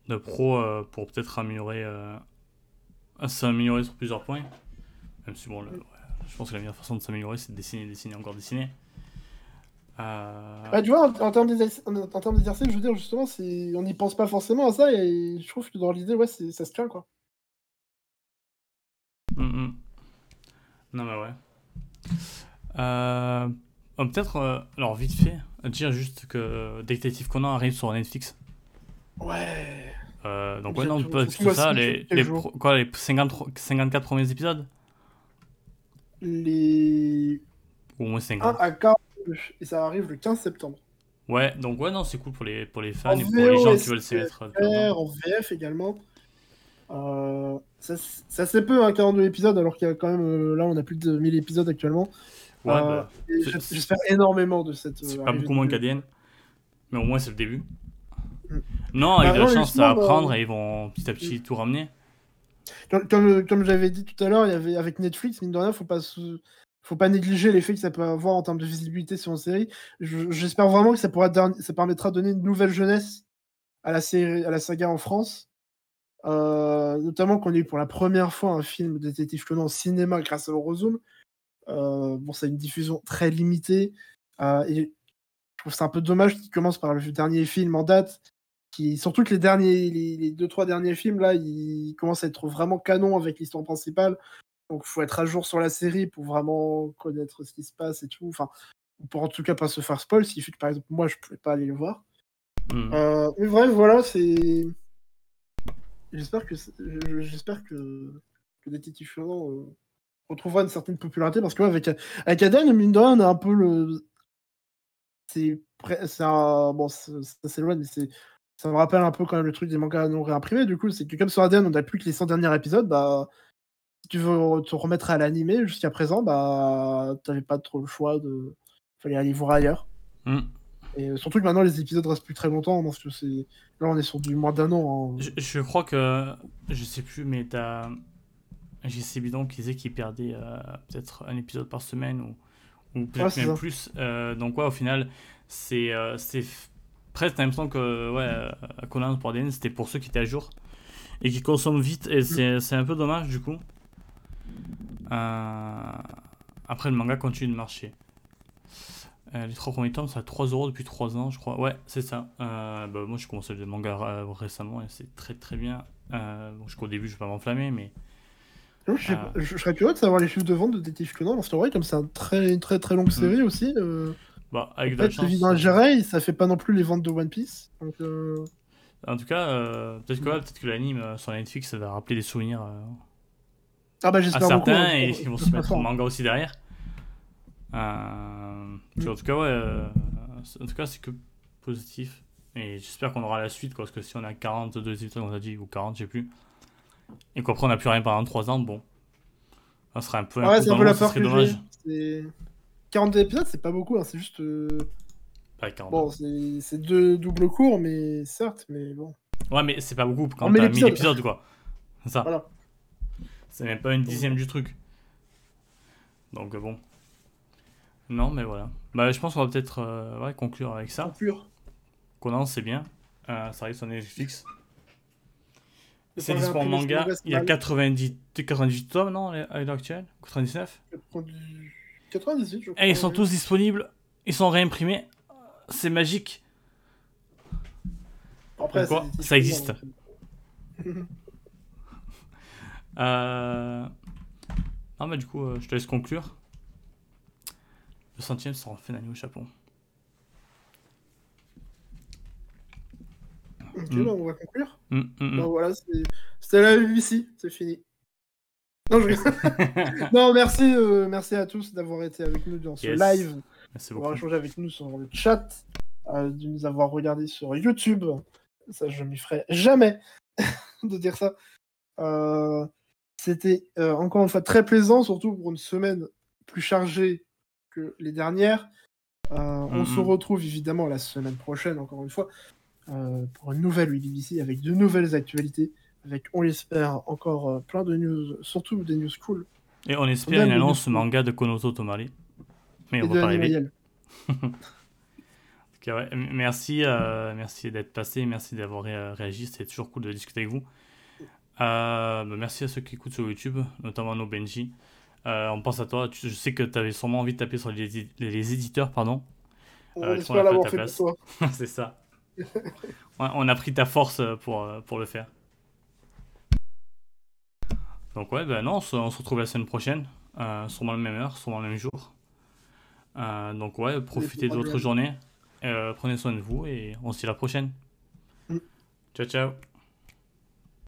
de pro pour peut-être améliorer à s'améliorer sur plusieurs points. Même si, bon, je pense que la meilleure façon de s'améliorer, c'est de dessiner, dessiner, encore dessiner. Euh... Bah, tu vois, en, termes d'exercice, je veux dire, justement, on n'y pense pas forcément à ça, et je trouve que dans l'idée, ouais, ça se tient, quoi. Mm, mm. Non, mais ouais. Euh, oh, Peut-être, euh, alors vite fait, dire juste que Détective Conan arrive sur Netflix. Ouais. Euh, donc, ouais, non, je- pas tout ça. Les, les, pro- quoi, les 53 54 premiers épisodes? Les Ou au moins 1 50. à 42. Et ça arrive le 15 septembre. Ouais, donc, ouais, non, c'est cool pour les, pour les fans En et pour les gens qui VO, veulent s'y mettre. en VF également. Euh, ça, c'est c'est peu, hein, 42 épisodes, alors qu'il y a quand même. euh, là, on a plus de 1000 épisodes actuellement. Ouais, Euh, bah, c'est- J'espère énormément de cette. c'est euh, pas arrivée beaucoup moins qu'ADN. Mais au moins, c'est le début. Non, avec Bah, de la non, chance, ça va bah, et ils vont petit à petit tout ramener. Comme, comme, comme j'avais dit tout à l'heure, il y avait avec Netflix, mine de rien, faut pas se- faut pas négliger l'effet que ça peut avoir en termes de visibilité sur une série. Je- J'espère vraiment que ça pourra ça permettra de donner une nouvelle jeunesse à la série, à la saga en France. Euh, notamment qu'on ait eu pour la première fois un film Détective Conan au cinéma grâce à Eurozoom. Euh, bon, c'est une diffusion très limitée. euh, et je trouve c'est un peu dommage qu'il commence par le dernier film en date. Qui, surtout que les derniers, les, les deux trois derniers films là, ils commencent à être vraiment canon avec l'histoire principale. Donc, faut être à jour sur la série pour vraiment connaître ce qui se passe et tout. Enfin, pour en tout cas pas se faire spoil. Qui fait que par exemple moi, je pouvais pas aller le voir. Mm. Euh, mais bref, voilà, c'est. J'espère que j'espère que que Détective Conan euh, retrouvera une certaine popularité parce que ouais, avec avec Aden, mine de rien, on a un peu le. C'est un bon, ça s'éloigne, mais c'est ça me rappelle un peu quand même le truc des mangas non réimprimés. Du coup, c'est que comme sur Aden, on n'a plus que les 100 derniers épisodes, bah si tu veux te remettre à l'animé jusqu'à présent, bah t'avais pas trop le choix de. Fallait aller voir ailleurs. Mm. Et euh, surtout que maintenant les épisodes restent plus très longtemps parce que c'est là on est sur du moins d'un an. hein. Je, je crois que. Je sais plus, mais t'as. JC Bidon qui disait qu'il perdait euh, peut-être un épisode par semaine ou, ou peut-être Ouais, même ça. plus. Euh, donc, ouais, au final, c'est euh, c'est presque même temps que ouais, euh, Conan pour ADN, c'était pour ceux qui étaient à jour et qui consomment vite. Et c'est c'est un peu dommage du coup. Euh, Après, le manga continue de marcher. Euh, les trois premiers tomes, c'est à 3 euros depuis 3 ans, je crois. Ouais, c'est ça. Euh, bah, moi, j'ai commencé le manga récemment et c'est très très bien. Bon, jusqu'au début, je vais pas m'enflammer, mais Je, sais pas, je- je serais curieux de savoir les chiffres de vente de Détective Conan parce que ouais, comme c'est un très, une très très longue série aussi. Bah, avec en de la fait, chance. évidemment, euh, Jirei, ça fait pas non plus les ventes de One Piece. Donc, euh, En tout cas, euh, peut-être que, ouais, peut-être que l'anime sur Netflix ça va rappeler des souvenirs Ah bah à certains hein, et ils vont se mettre au manga aussi derrière. Euh, En tout cas, ouais, en tout cas, c'est que positif. Et j'espère qu'on aura la suite, quoi, parce que si on a 42 épisodes, on a dit, ou 40, je sais plus, et qu'après on n'a plus rien pendant 3 ans, bon, ça serait un peu Ah ouais, dans un peu la peur que dommage. J'ai. C'est 42 épisodes, c'est pas beaucoup, hein, c'est juste. euh, Pas 40. Bon, c'est c'est deux doubles cours, mais certes, mais bon. Ouais, mais c'est pas beaucoup quand met t'as 1000 l'épisode. épisodes, quoi. C'est ça. Voilà. C'est même pas une dixième du truc. Donc euh, bon. Non, mais voilà. Bah, je pense qu'on va peut-être euh, ouais, conclure avec ça. Conclure. Conan, c'est bien. Euh, ça arrive sur Netflix. C'est dispo en manga. Il y a mal. 90, 98 tomes, non, à l'heure actuelle? 99 98, je crois. Et ils sont tous disponibles. Ils sont réimprimés. C'est magique. Après, quoi, ça existe. euh, Euh... Non, mais du coup, euh, je te laisse conclure. Le centième sera fait d'année au Japon. Ok, Mm. bah, on va conclure. Hum, Donc hum. voilà, c'est- c'était la BBC, c'est fini. Non, je rigole. non merci, euh, merci à tous d'avoir été avec nous dans ce Yes. live, Merci d'avoir échangé avec nous sur le chat, euh, de nous avoir regardé sur YouTube. Ça, je m'y ferai jamais de dire ça. Euh, C'était encore une fois très plaisant, surtout pour une semaine plus chargée que les dernières. On se retrouve évidemment la semaine prochaine, encore une fois, pour une nouvelle BBC avec de nouvelles actualités, avec, on l'espère, encore euh, plein de news, surtout des news cool. Et on espère une annonce manga de Konoto Tomari. Mais et on va pas arriver. Animaliel. Ok, ouais. Merci, euh, merci d'être passé, merci d'avoir ré- réagi. C'était toujours cool de discuter avec vous. Euh, bah, merci à ceux qui écoutent sur YouTube, notamment nos Benji. Euh, on pense à toi. Tu- je sais que tu avais sûrement envie de taper sur les, édi- les éditeurs, pardon. On Euh, qui sont là à l'avoir ta fait place. pour toi. C'est ça. Ouais, on a pris ta force euh, pour, euh, pour le faire. Donc ouais, bah non, on se, on se retrouve la semaine prochaine. euh, sûrement la même heure, sûrement le même jour. Euh, donc ouais, profitez de votre journée, Euh, prenez soin de vous et on se dit à la prochaine. Mm. Ciao ciao